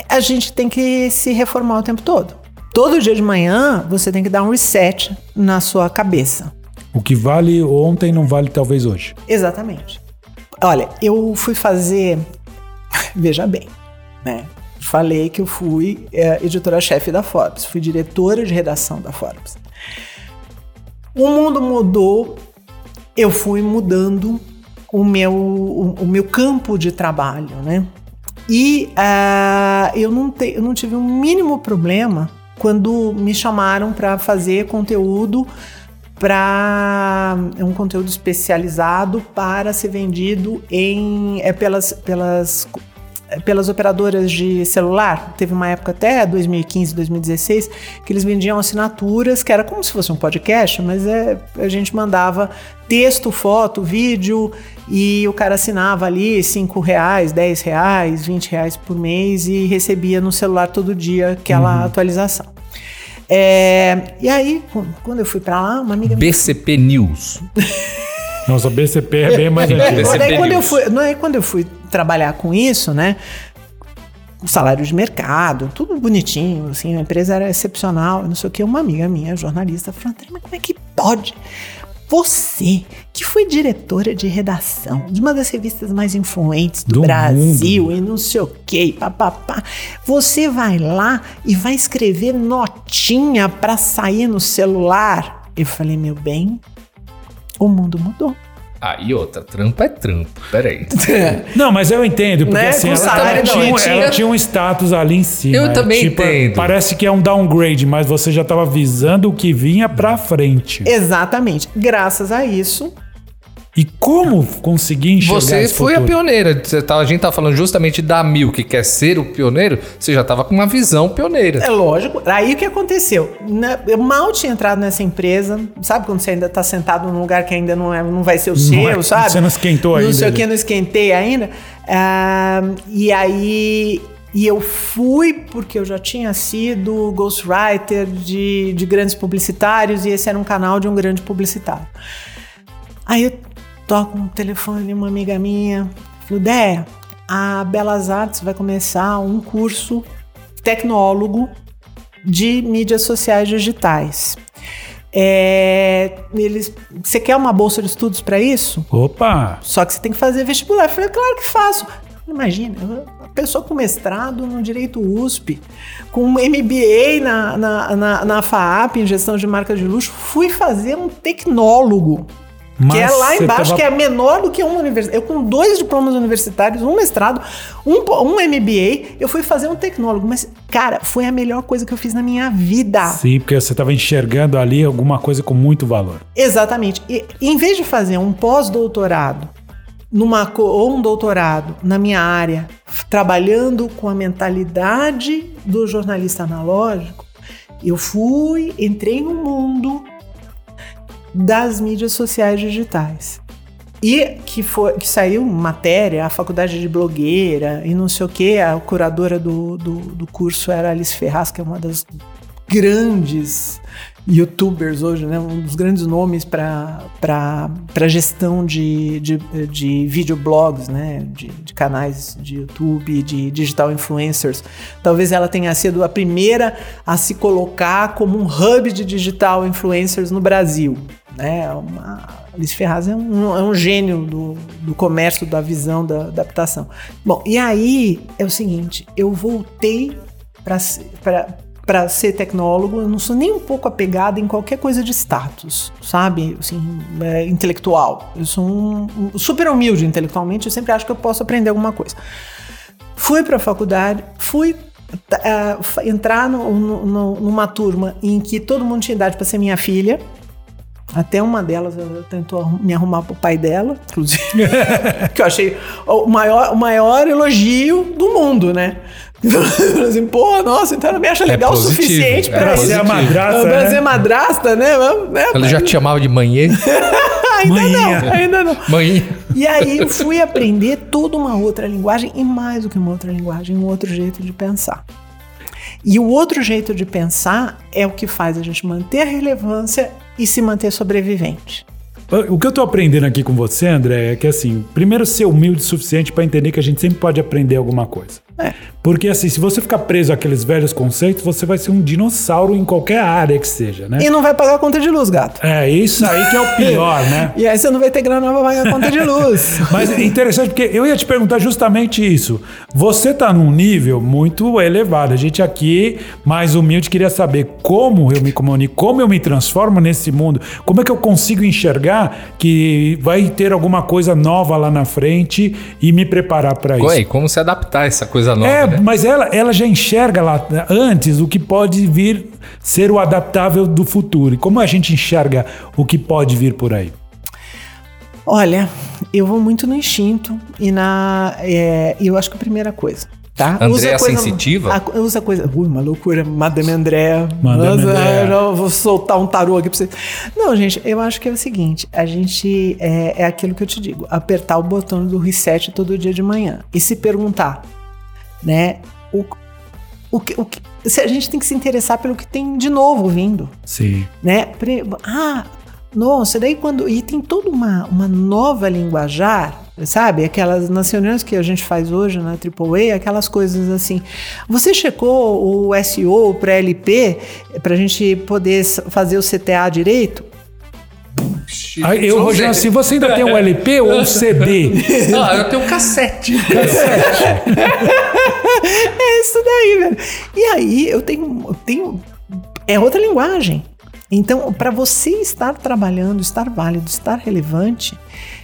A gente tem que se reformar o tempo todo. Todo dia de manhã você tem que dar um reset na sua cabeça. O que vale ontem não vale talvez hoje. Exatamente. Olha, eu fui fazer. Veja bem, né? Falei que eu fui é, editora-chefe da Forbes, fui diretora de redação da Forbes. O mundo mudou, eu fui mudando o meu, o, o meu campo de trabalho, né? E ah, eu, não te, eu não tive um mínimo problema quando me chamaram para fazer conteúdo para um conteúdo especializado para ser vendido em é, pelas, pelas, é, pelas operadoras de celular. Teve uma época até 2015, 2016 que eles vendiam assinaturas que era como se fosse um podcast, mas é, a gente mandava texto, foto, vídeo e o cara assinava ali 5 reais, 10 reais, 20 reais por mês e recebia no celular todo dia aquela atualização. É, e aí, quando eu fui pra lá, uma amiga me BCP News. Nossa, BCP é bem mais antigo. BCP daí, quando eu fui, não é quando eu fui trabalhar com isso, né? O salário de mercado, tudo bonitinho, assim, a empresa era excepcional, não sei o que. Uma amiga minha, jornalista, falou: mas como é que pode? Você, que foi diretora de redação de uma das revistas mais influentes do, Do Brasil e não sei o que, papapá, você vai lá e vai escrever notinha pra sair no celular? Eu falei, meu bem, o mundo mudou. Ah, e outra, trampo é trampo. Peraí. Não, mas eu entendo, porque Né? assim, ela, salário ela não, tinha, tinha- ela tinha um status ali em cima. Eu é, também entendo. Parece que é um downgrade, mas você já estava visando o que vinha pra frente. Exatamente. Graças a isso, E como conseguir enxergar Você esse foi a futuro? pioneira. Você tá, a gente tá falando justamente da Mil, que quer ser o pioneiro. Você já tava com uma visão pioneira. é lógico. Aí o que aconteceu? Na- Eu mal tinha entrado nessa empresa. Sabe quando você ainda tá sentado num lugar que ainda não, é, não vai ser o seu, é- sabe? você não esquentou Não ainda, sei o né? que, não esquentei ainda. Ah, e aí. E eu fui porque eu já tinha sido ghostwriter de, de grandes publicitários e esse era um canal de um grande publicitário. Aí eu toco um telefone de uma amiga minha, falou, Déia, a Belas Artes vai começar um curso tecnólogo de mídias sociais digitais. É, eles, você quer uma bolsa de estudos para isso? Opa! Só que você tem que fazer vestibular. Eu falei, claro que faço. Imagina, uma pessoa com mestrado no Direito USP, com MBA na, na, na, na FAAP, em gestão de marca de luxo, fui fazer um tecnólogo. Que é Mas lá embaixo, tava- que é menor do que uma universidade. Eu com dois diplomas universitários, um mestrado, um, um MBA, eu fui fazer um tecnólogo. Mas, cara, foi a melhor coisa que eu fiz na minha vida. Sim, porque você estava enxergando ali alguma coisa com muito valor. Exatamente. E em vez de fazer um pós-doutorado numa ou um doutorado na minha área, trabalhando com a mentalidade do jornalista analógico, eu fui, entrei no mundo das mídias sociais digitais. E que, foi, que saiu matéria, a faculdade de blogueira e não sei o que, a curadora do, do, do curso era Alice Ferraz, que é uma das grandes youtubers hoje, né? Um dos grandes nomes para gestão de, de, de videoblogs, né? De, de canais de YouTube, de digital influencers. Talvez ela tenha sido a primeira a se colocar como um hub de digital influencers no Brasil. Né? Uma, Alice Ferraz é um, é um gênio do, do comércio, da visão, da adaptação. Bom, e aí é o seguinte, eu voltei para para ser tecnólogo, eu não sou nem um pouco apegada em qualquer coisa de status, sabe? Assim, é, intelectual. Eu sou um, um super humilde intelectualmente, eu sempre acho que eu posso aprender alguma coisa. Fui para a faculdade, fui uh, entrar no, no, no, numa turma em que todo mundo tinha idade para ser minha filha. Até uma delas tentou me arrumar pro pai dela, inclusive. que eu achei o maior, o maior elogio do mundo, né? Assim, pô, nossa, então ela me acha legal é o suficiente é pra ser a isso. madrasta, Pra né? ser madrasta, né? né? Ela já te chamava de manhê? ainda Manhinha. não, ainda não. Mãe. E aí eu fui aprender toda uma outra linguagem e mais do que uma outra linguagem, um outro jeito de pensar. E o outro jeito de pensar é o que faz a gente manter a relevância e se manter sobrevivente. O que eu tô aprendendo aqui com você, André, é que assim, primeiro ser humilde o suficiente para entender que a gente sempre pode aprender alguma coisa. É. Porque assim, se você ficar preso àqueles velhos conceitos, você vai ser um dinossauro em qualquer área que seja, né? E não vai pagar a conta de luz, gato. É, isso aí que é o pior, né? E aí você não vai ter grana pra pagar a conta de luz. Mas é interessante porque eu ia te perguntar justamente isso. Você tá num nível muito elevado. A gente aqui, mais humilde, queria saber como eu me comunico, como eu me transformo nesse mundo, como é que eu consigo enxergar que vai ter alguma coisa nova lá na frente e me preparar para isso. Oi, como se adaptar a essa coisa nova, É, né? mas ela, ela já enxerga lá antes o que pode vir ser o adaptável do futuro. E como a gente enxerga o que pode vir por aí? Olha, eu vou muito no instinto e na. É, eu acho que a primeira coisa. Tá? Andréa a coisa- sensitiva? a- usa coisa. Ui, uma loucura. Madame Andréa. Madame Andréa. eu já vou soltar um tarô aqui pra você. Não, gente, eu acho que é o seguinte: a gente. É, é aquilo que eu te digo. Apertar o botão do reset todo dia de manhã. E se perguntar, né? O, o, que- o, que- se a gente tem que se interessar pelo que tem de novo vindo Sim. né? Ah, nossa, daí quando. E tem toda uma, uma nova linguajar, sabe? Aquelas nas reuniões que a gente faz hoje na AAA, aquelas coisas assim. Você checou o SEO, o pré-LP, pra gente poder fazer o CTA direito? Aí eu, Rogério, se você ainda tem um LP ou um CD? Ah, eu tenho um cassete. É isso daí, velho. E aí eu tenho, eu tenho é outra linguagem. Então, para você estar trabalhando, estar válido, estar relevante,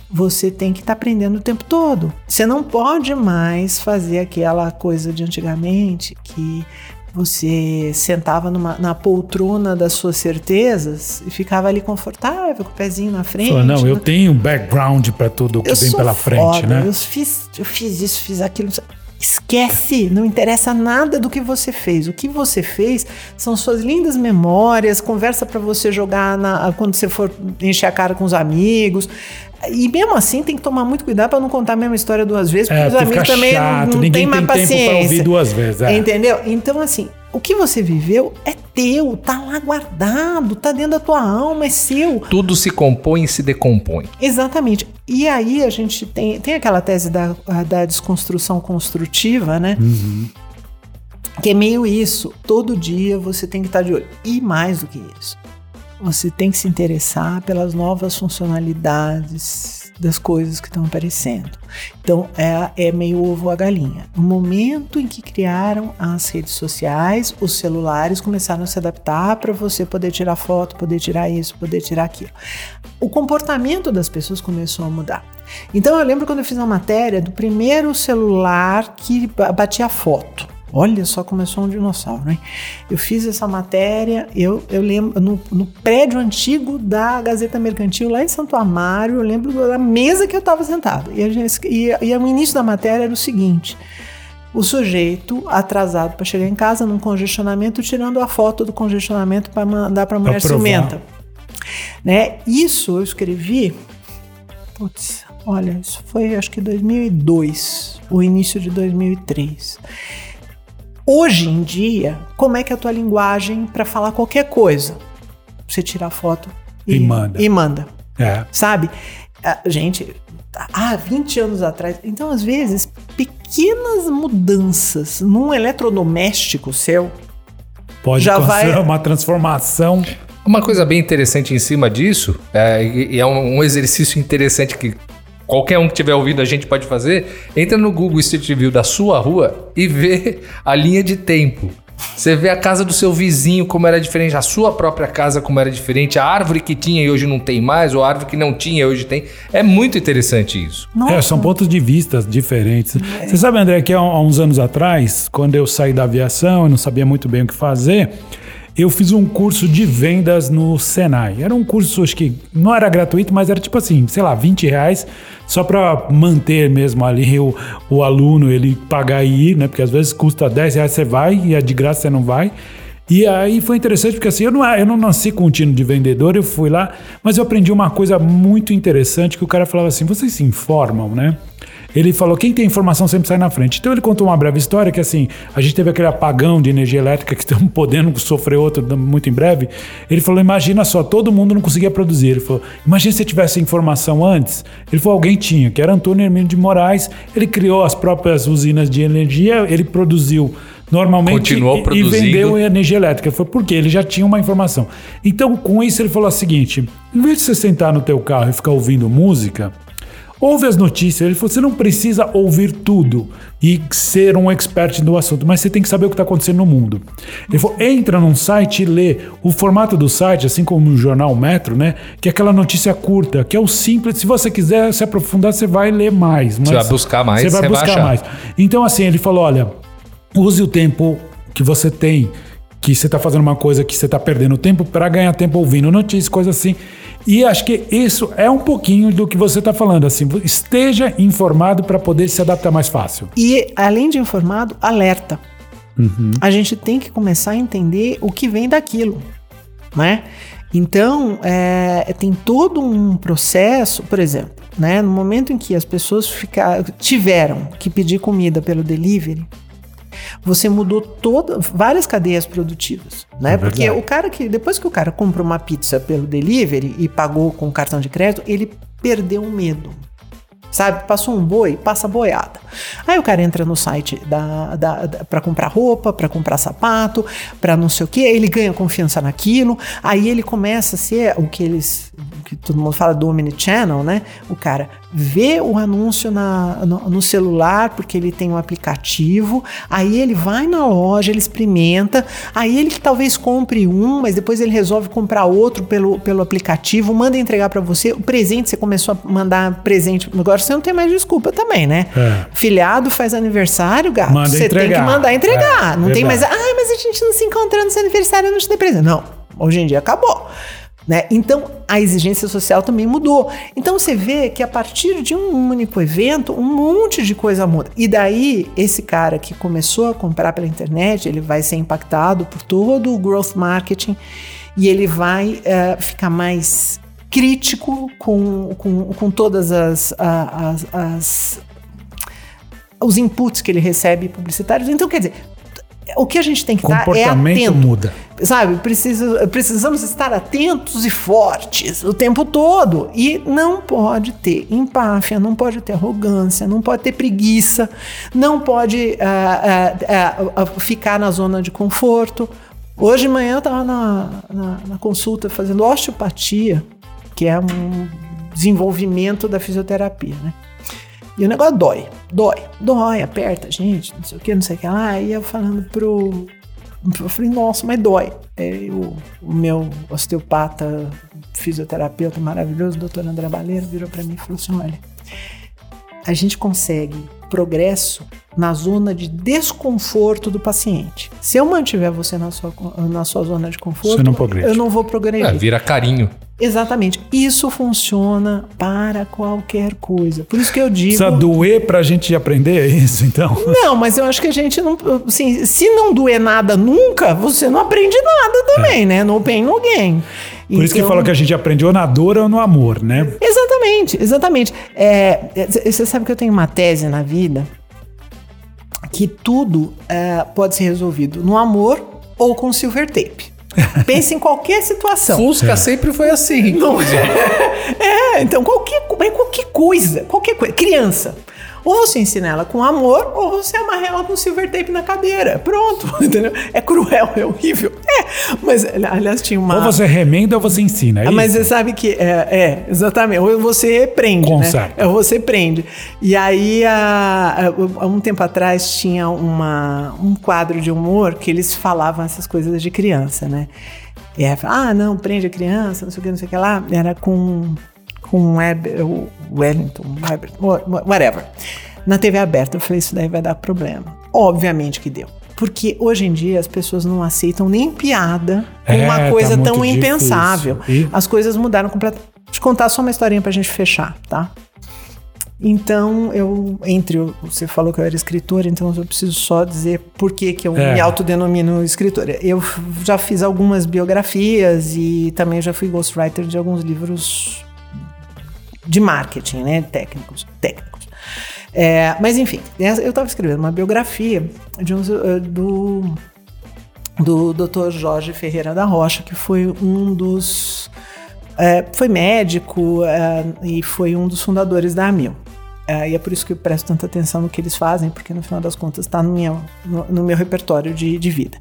você tem que estar aprendendo o tempo todo. Você não pode mais fazer aquela coisa de antigamente que você sentava numa, na poltrona das suas certezas e ficava ali confortável, com o pezinho na frente. Fala, não, eu tenho um background para tudo que Eu vem pela frente, foda, né? Eu fiz, eu fiz isso, fiz aquilo. Esquece, não interessa nada do que você fez. O que você fez são suas lindas memórias, conversa para você jogar na- quando você for encher a cara com os amigos. E mesmo assim tem que tomar muito cuidado para não contar a mesma história duas vezes, porque É, os amigos também não- chato, não, ninguém têm mais tem tempo pra paciência. ouvir duas vezes, é. Entendeu? Então assim, o que você viveu é teu, tá lá guardado, tá dentro da tua alma, é seu. Tudo se compõe e se decompõe. Exatamente. E aí a gente tem, tem aquela tese da, da desconstrução construtiva, né? Que é meio isso. Todo dia você tem que estar de olho. E mais do que isso, você tem que se interessar pelas novas funcionalidades das coisas que estão aparecendo. Então é, é meio ovo a galinha. No momento em que criaram as redes sociais, os celulares começaram a se adaptar para você poder tirar foto, poder tirar isso, poder tirar aquilo. O comportamento das pessoas começou a mudar. Então eu lembro quando eu fiz uma matéria do primeiro celular que ba- batia foto. Olha só, começou um dinossauro, hein? Eu fiz essa matéria, eu, eu lembro, no, no prédio antigo da Gazeta Mercantil, lá em Santo Amaro, eu lembro da mesa que eu estava sentado. E, a gente, e, e o início da matéria era o seguinte: o sujeito atrasado para chegar em casa num congestionamento, tirando a foto do congestionamento para mandar para a mulher ciumenta. Né? Isso eu escrevi, putz, olha, isso foi acho que 2002, o início de 2003. Hoje em dia, como é que é a tua linguagem para falar qualquer coisa? Você tira a foto E manda. E manda É. sabe? Ah, Gente, há 20 anos atrás. Então, às vezes, pequenas mudanças num eletrodoméstico seu. Pode Já vai- uma transformação. Uma coisa bem interessante em cima disso, é, e e é um, um exercício interessante que qualquer um que estiver ouvindo a gente pode fazer, entra no Google Street View da sua rua e vê a linha de tempo. Você vê a casa do seu vizinho como era diferente, a sua própria casa como era diferente, a árvore que tinha e hoje não tem mais, ou a árvore que não tinha e hoje tem. É muito interessante isso. É, são pontos de vista diferentes. Você sabe, André, que há, há uns anos atrás, quando eu saí da aviação e não sabia muito bem o que fazer, eu fiz um curso de vendas no Senai. Era um curso, acho que não era gratuito, mas era tipo assim, sei lá, 20 reais, só para manter mesmo ali o, o aluno, ele pagar e ir, né? Porque às vezes custa 10 reais você vai e é de graça você não vai. E aí foi interessante porque assim, eu não, eu não nasci com um tino de vendedor, eu fui lá, mas eu aprendi uma coisa muito interessante que o cara falava assim, vocês se informam, né? Ele falou, quem tem informação sempre sai na frente. Então ele contou uma breve história que assim, a gente teve aquele apagão de energia elétrica que estamos podendo sofrer outro muito em breve. Ele falou, imagina só, todo mundo não conseguia produzir. Ele falou, imagina se tivesse informação antes. Ele falou, alguém tinha, que era Antônio Hermínio de Moraes. Ele criou as próprias usinas de energia, ele produziu normalmente e- e vendeu energia elétrica. Foi porque ele já tinha uma informação. Então, com isso, ele falou o seguinte: em vez de você sentar no teu carro e ficar ouvindo música, ouve as notícias. Ele falou: você não precisa ouvir tudo e ser um expert do assunto, mas você tem que saber o que está acontecendo no mundo. Ele falou: entra num site e lê. O formato do site, assim como no jornal Metro, né? Que é aquela notícia curta, que é o simples. Se você quiser se aprofundar, você vai ler mais. Você vai buscar mais, Você vai você vai buscar achar. mais. Então, assim, ele falou: olha, use o tempo que você tem, que você está fazendo uma coisa que você está perdendo tempo, para ganhar tempo ouvindo notícias, coisas assim. E acho que isso é um pouquinho do que você está falando, assim, esteja informado para poder se adaptar mais fácil. E, além de informado, alerta. Uhum. A gente tem que começar a entender o que vem daquilo, né? Então, é, tem todo um processo, por exemplo, né? No momento em que as pessoas ficaram, tiveram que pedir comida pelo delivery, você mudou toda, várias cadeias produtivas, né? É Porque o cara que depois que o cara comprou uma pizza pelo delivery e pagou com cartão de crédito, ele perdeu o medo. Sabe, passou um boi, passa boiada. Aí o cara entra no site da, da, da, para comprar roupa, para comprar sapato, para não sei o que, ele ganha confiança naquilo, aí ele começa a ser o que eles que todo mundo fala do Omnichannel, né? O cara vê o anúncio na, no, no celular porque ele tem um aplicativo, aí ele vai na loja, ele experimenta, aí ele talvez compre um, mas depois ele resolve comprar outro pelo, pelo aplicativo, manda entregar para você. O presente, você começou a mandar presente, agora você não tem mais desculpa também, né? É. Filhado faz aniversário, gato. Manda Você tem que entregar. mandar entregar. É, não tem mais. verdade. Ai, mas a gente não se encontrou no seu aniversário, eu não te dei presente. Não, hoje em dia acabou. Né? Então a exigência social também mudou. Então você vê que a partir de um único evento, um monte de coisa muda. E daí, esse cara que começou a comprar pela internet, ele vai ser impactado por todo o growth marketing e ele vai eh, ficar mais crítico com, com, com todas as, as, as os inputs que ele recebe publicitários. Então, quer dizer, o que a gente tem que estar é atento. muda. Sabe, precisa, precisamos estar atentos e fortes o tempo todo. E não pode ter empáfia, não pode ter arrogância, não pode ter preguiça, não pode ah, ah, ah, ficar na zona de conforto. Hoje de manhã eu estava na, na, na consulta fazendo osteopatia, que é um desenvolvimento da fisioterapia, né? E o negócio dói, dói, dói, aperta, gente, não sei o que, não sei o que lá. E eu falando pro. Eu falei, nossa, mas dói. Aí o, o meu osteopata, fisioterapeuta maravilhoso, doutor André Baleiro, virou pra mim e falou assim: olha, a gente consegue progresso na zona de desconforto do paciente. Se eu mantiver você na sua, na sua zona de conforto, não eu não vou progredir. É, vira carinho. Exatamente. Isso funciona para qualquer coisa. Por isso que eu digo. Precisa doer pra gente aprender é isso, então. Não, mas eu acho que a gente não. Assim, se não doer nada nunca, você não aprende nada também, né? No pain, no gain. É. Por isso que Então- fala que a gente aprende ou na dor ou no amor, né? Exatamente, exatamente. É, é, você sabe que eu tenho uma tese na vida que tudo é, pode ser resolvido no amor ou com silver tape. Pense em qualquer situação. Fusca sempre foi assim. É, então qualquer, qualquer coisa, qualquer coisa. Criança. Ou você ensina ela com amor, ou você amarra ela com silver tape na cadeira. Pronto, entendeu? É cruel, é horrível. É, mas aliás tinha uma... Ou você remenda ou você ensina. É Ah, Mas isso? você sabe que é, é, exatamente. Ou você prende, Conserta. né? É, você prende. E aí, há, há um tempo atrás, tinha uma, um quadro de humor que eles falavam essas coisas de criança, né? E aí, ah, não, prende a criança, não sei o que, não sei o que lá. Era com, com o Wellington, whatever. Na TV aberta, eu falei, isso daí vai dar problema. Obviamente que deu. Porque hoje em dia as pessoas não aceitam nem piada com É, uma tá coisa tão muito impensável. E- As coisas mudaram completamente. Vou te contar só uma historinha pra gente fechar, tá? Então, eu, entre. Você falou que eu era escritora, então eu preciso só dizer por que, que eu É. me autodenomino escritora. Eu já fiz algumas biografias e também já fui ghostwriter de alguns livros de marketing, né? Técnicos. técnicos. É, mas enfim, eu estava escrevendo uma biografia de um, eh, do do Dr. Jorge Ferreira da Rocha, que foi um dos. é, foi médico é, e foi um dos fundadores da Amil. É, e é por isso que eu presto tanta atenção no que eles fazem, porque no final das contas está no meu, no, no meu repertório de, de vida.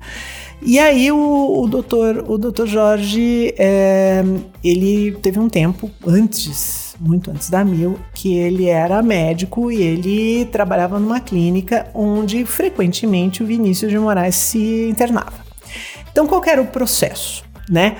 E aí o, o, doutor, o doutor Jorge, é, ele teve um tempo antes, muito antes da Mil, que ele era médico e ele trabalhava numa clínica onde frequentemente o Vinícius de Moraes se internava. Então, qual era o processo, né?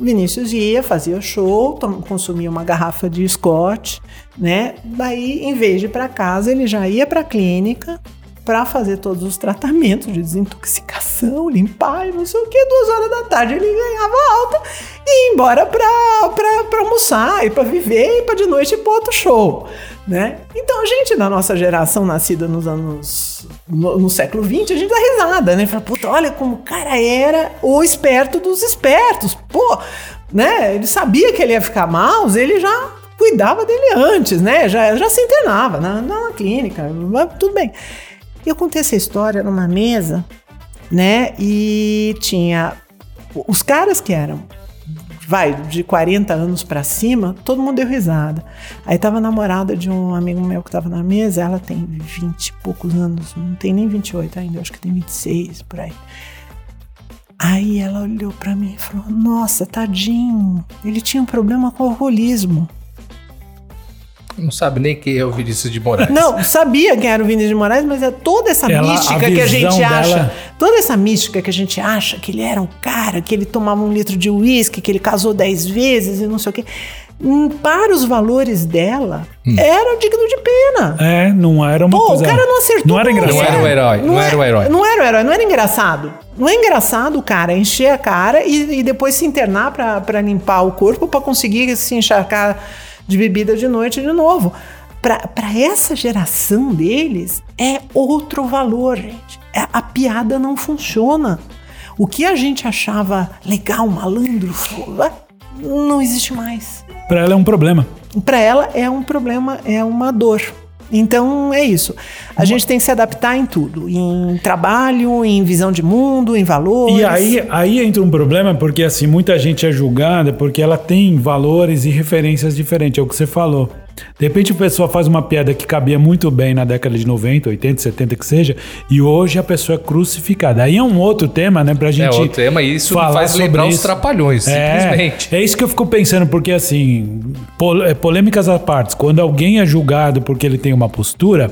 Vinícius ia, fazia show, consumia uma garrafa de Scott, né? Daí, em vez de ir para casa, ele já ia para a clínica para fazer todos os tratamentos de desintoxicação, limpar e não sei o que. Duas horas da tarde ele ganhava alta e ia embora para almoçar e para viver e para de noite ir para outro show, né? Então a gente da nossa geração nascida nos anos no, no século XX, a gente dá risada, né? Fala, puta, olha como o cara era o esperto dos espertos. Pô, né? Ele sabia que ele ia ficar mal, ele já cuidava dele antes, né? Já, já se internava na, na clínica, tudo bem. E eu contei essa história numa mesa, né? E tinha os caras que eram, vai, de 40 anos pra cima, todo mundo deu risada. Aí tava a namorada de um amigo meu que tava na mesa, ela tem 20 e poucos anos, não tem nem 28 ainda, acho que tem 26 por aí. Aí ela olhou pra mim e falou: Nossa, tadinho, ele tinha um problema com o alcoolismo. Não sabe nem quem é o Vinícius de Moraes. Não, sabia quem era o Vinícius de Moraes, mas é toda essa Ela- a mística que a gente dela- acha. Toda essa mística que a gente acha que ele era um cara, que ele tomava um litro de uísque, que ele casou dez vezes e não sei o quê. Hum, Para os valores dela, era digno de pena. É, não era uma Pô, coisa. o cara não acertou. Não era engraçado. Não era o herói, não era o herói. Não era o herói, não era engraçado. Não é engraçado o cara encher a cara e, e depois se internar pra limpar o corpo pra conseguir se encharcar de bebida de noite de novo. Pra essa geração deles, é outro valor, gente. É- a piada não funciona. O que a gente achava legal, malandro, não existe mais Pra ela é um problema. para ela é um problema, é uma dor. Então é isso. A gente tem que se adaptar em tudo, em trabalho, em visão de mundo, em valores. E aí, aí entra um problema, porque assim, muita gente é julgada porque ela tem valores e referências diferentes, é o que você falou. De repente a pessoa faz uma piada que cabia muito bem na década de 90, 80, 70 que seja, e hoje a pessoa é crucificada. Aí é um outro tema, né, pra É gente outro tema e isso falar faz lembrar os isso. trapalhões, É, simplesmente. É isso que eu fico pensando, porque assim, é, polêmicas à parte, quando alguém é julgado porque ele tem uma postura,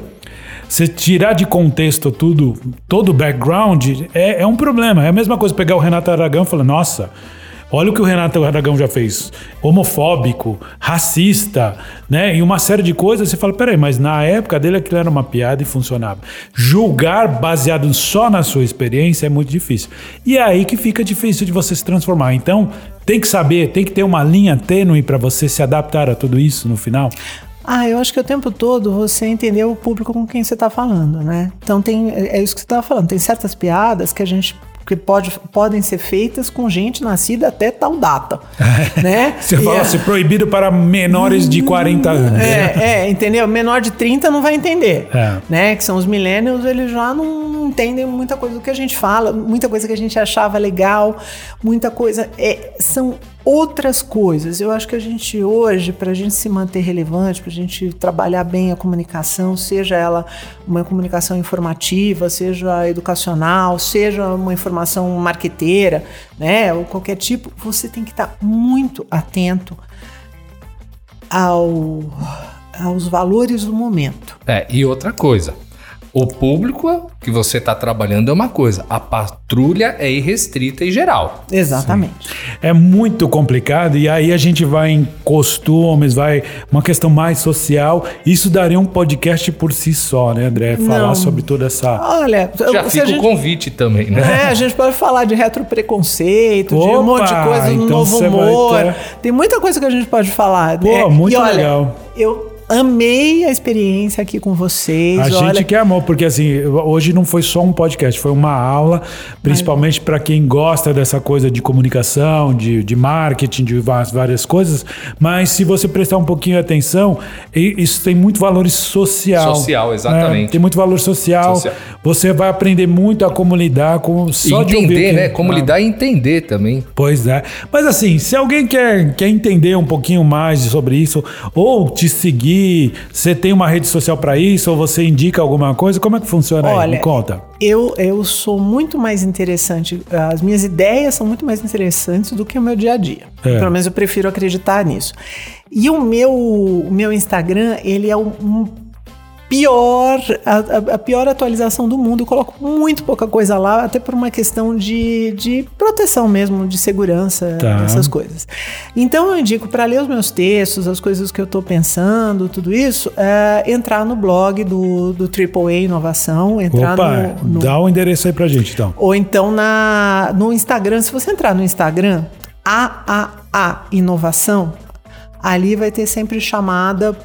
você tirar de contexto tudo, todo o background, é, é um problema. É a mesma coisa pegar o Renato Aragão e falar, nossa, olha o que o Renato Aragão já fez. Homofóbico, racista, né? E uma série de coisas, você fala, peraí, mas na época dele aquilo era uma piada e funcionava. Julgar baseado só na sua experiência é muito difícil. E é aí que fica difícil de você se transformar. Então, tem que saber, tem que ter uma linha tênue para você se adaptar a tudo isso no final. Ah, eu acho que o tempo todo você entendeu o público com quem você está falando, né? Então tem, é isso que você estava falando. Tem certas piadas que a gente que pode, podem ser feitas com gente nascida até tal data, né? Você E fala é- assim, proibido para menores de 40 anos. né? É, é, entendeu? Menor de 30 não vai entender. É. Né? Que são os millennials, eles já não entendem muita coisa do que a gente fala, muita coisa que a gente achava legal, muita coisa. É, são outras coisas. Eu acho que a gente hoje, para a gente se manter relevante, para a gente trabalhar bem a comunicação, seja ela uma comunicação informativa, seja educacional, seja uma informação marqueteira, né? Ou qualquer tipo, você tem que estar muito atento ao, aos valores do momento. É, e outra coisa. O público que você está trabalhando é uma coisa, a patrulha é irrestrita e geral. Exatamente. É muito complicado e aí a gente vai em costumes, vai uma questão mais social. Isso daria um podcast por si só, né, André? Falar Não. sobre toda essa. Olha, Já se fica gente, o convite também, né? É, a gente pode falar de retropreconceito, de um monte de coisa, do então novo humor. ter- Tem muita coisa que a gente pode falar. Pô, né? muito e olha, legal. Eu amei a experiência aqui com vocês. A olha, gente que amou, porque assim, hoje não foi só um podcast, foi uma aula, principalmente para quem gosta dessa coisa de comunicação, de, de marketing, de várias coisas. Mas se você prestar um pouquinho de atenção, i- isso tem muito valor social. Social, exatamente. né? Tem muito valor social. Social. Você vai aprender muito a como lidar com só de ouvir o entender, né? Como Ah, lidar e entender também. Pois é. Mas assim, se alguém quer, quer entender um pouquinho mais sobre isso, ou te seguir, você tem uma rede social para isso, ou você indica alguma coisa, como é que funciona aí? Olha, Me conta. Eu, eu sou muito mais interessante, as minhas ideias são muito mais interessantes do que o meu dia a dia. É. Pelo menos eu prefiro acreditar nisso. E o meu, o meu Instagram, ele é um pior, a, a- pior atualização do mundo. Eu coloco muito pouca coisa lá, até por uma questão de, de proteção mesmo, de segurança, Tá. essas coisas. Então eu indico para ler os meus textos, as coisas que eu estou pensando, tudo isso, é, entrar no blog do, do AAA Inovação, entrar Opa, no, no- dá o endereço aí pra gente, então. ou então na, no Instagram. Se você entrar no Instagram, AAA Inovação, ali vai ter sempre chamada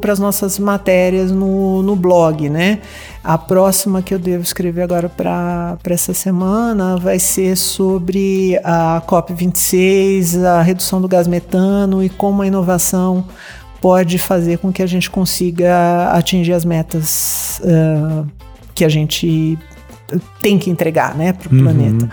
para as nossas matérias no, no blog, né? A próxima que eu devo escrever agora para essa semana vai ser sobre a COP26, a redução do gás metano e como a inovação pode fazer com que a gente consiga atingir as metas ah, que a gente tem que entregar, né, para o planeta.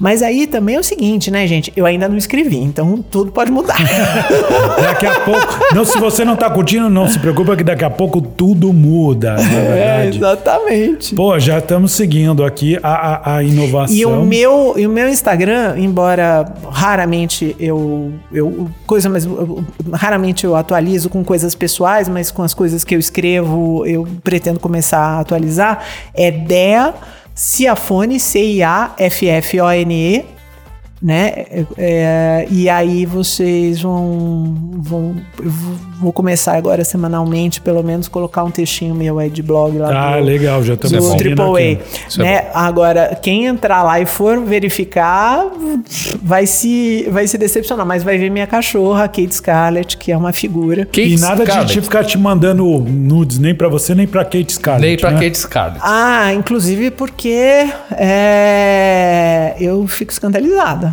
Mas aí também é o seguinte, né, gente? Eu ainda não escrevi, então tudo pode mudar. Daqui a pouco. Não, se você não tá curtindo, não se preocupa que daqui a pouco tudo muda. É, verdade. exatamente. Pô, já estamos seguindo aqui a, a, a inovação. E o meu, e o meu Instagram, embora raramente eu, eu coisa, mas eu- raramente eu atualizo com coisas pessoais, mas com as coisas que eu escrevo, eu pretendo começar a atualizar, é Dea Ciafone, นี้ né? É, é, e aí vocês vão, vão eu vou- começar agora semanalmente, pelo menos colocar um textinho meu aí de blog lá Ah, do- legal, já estamos do AAA. é Né? Agora, quem entrar lá e for verificar, vai se, vai se decepcionar, mas vai ver minha cachorra, Kate Scarlett, que é uma figura. Kate E nada de Scarlett. te ficar te mandando nudes, nem pra você, nem pra Kate Scarlett. Nem pra né? Kate Scarlett. Ah, inclusive porque é, eu fico escandalizada.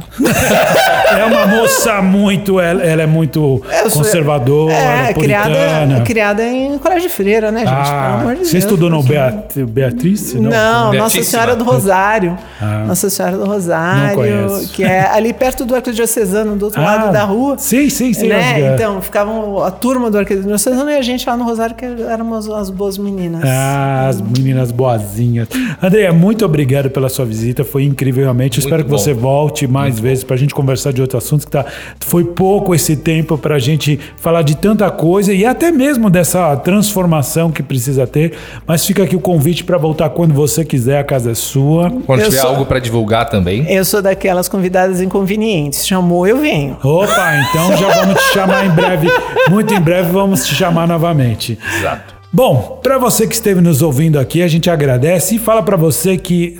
É uma moça muito. Ela, ela é muito Eu sou- conservadora, É, criada, criada em colégio de freira, né, gente? Pelo Ah, amor de você Deus. estudou no Beat, Beatriz? Não, Nossa Beatíssima. Senhora do Rosário. Ah. Nossa Senhora do Não Rosário, que é ali perto do Arquidiocesano, do outro Ah, lado da rua. sim, sim, sim, Né? Então, ficavam a turma do Arquidiocesano e a gente lá no Rosário, que éramos as boas meninas. Ah, as meninas boazinhas. Andréia, muito obrigado pela sua visita. Foi incrível, realmente. Espero que bom. você volte mais vezes para a gente conversar de outros assuntos. Que tá, foi pouco esse tempo para a gente falar de tanta coisa e até mesmo dessa transformação que precisa ter. Mas fica aqui o convite para voltar quando você quiser. A casa é sua. Quando Eu tiver sou- algo pra divulgar também. Eu sou daquelas convidadas inconvenientes. Chamou, eu venho. Opa, então já vamos te chamar em breve. Muito em breve vamos te chamar novamente. Exato. Bom, para você que esteve nos ouvindo aqui, a gente agradece e fala para você que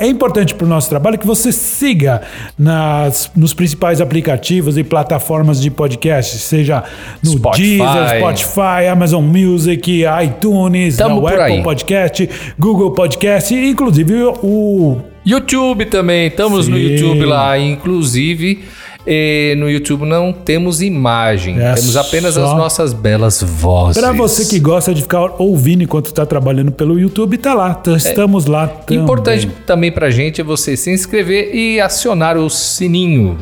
é, é importante para o nosso trabalho que você siga nas, nos principais aplicativos e plataformas de podcast, seja no Spotify. Deezer, Spotify, Amazon Music, iTunes, Tamo Apple aí. Podcast, Google Podcast, inclusive o YouTube também, estamos no. YouTube lá, inclusive. Eh, no YouTube não temos imagem, É temos apenas só- as nossas belas vozes. Para você que gosta de ficar ouvindo enquanto está trabalhando pelo YouTube, tá lá, tá- estamos lá também. Importante também pra gente é você se inscrever e acionar o sininho.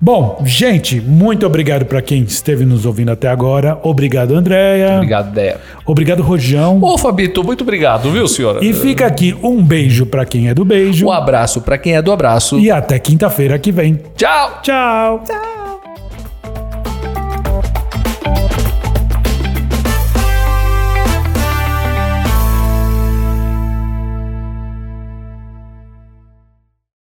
Bom, gente, muito obrigado para quem esteve nos ouvindo até agora. Obrigado, Andréia. Obrigado, Dé. Obrigado, Rojão. Ô, Fabito, muito obrigado, viu, senhora? E fica aqui um beijo para quem é do beijo. Um abraço pra quem é do abraço. E até quinta-feira que vem. Tchau! Tchau. Tchau.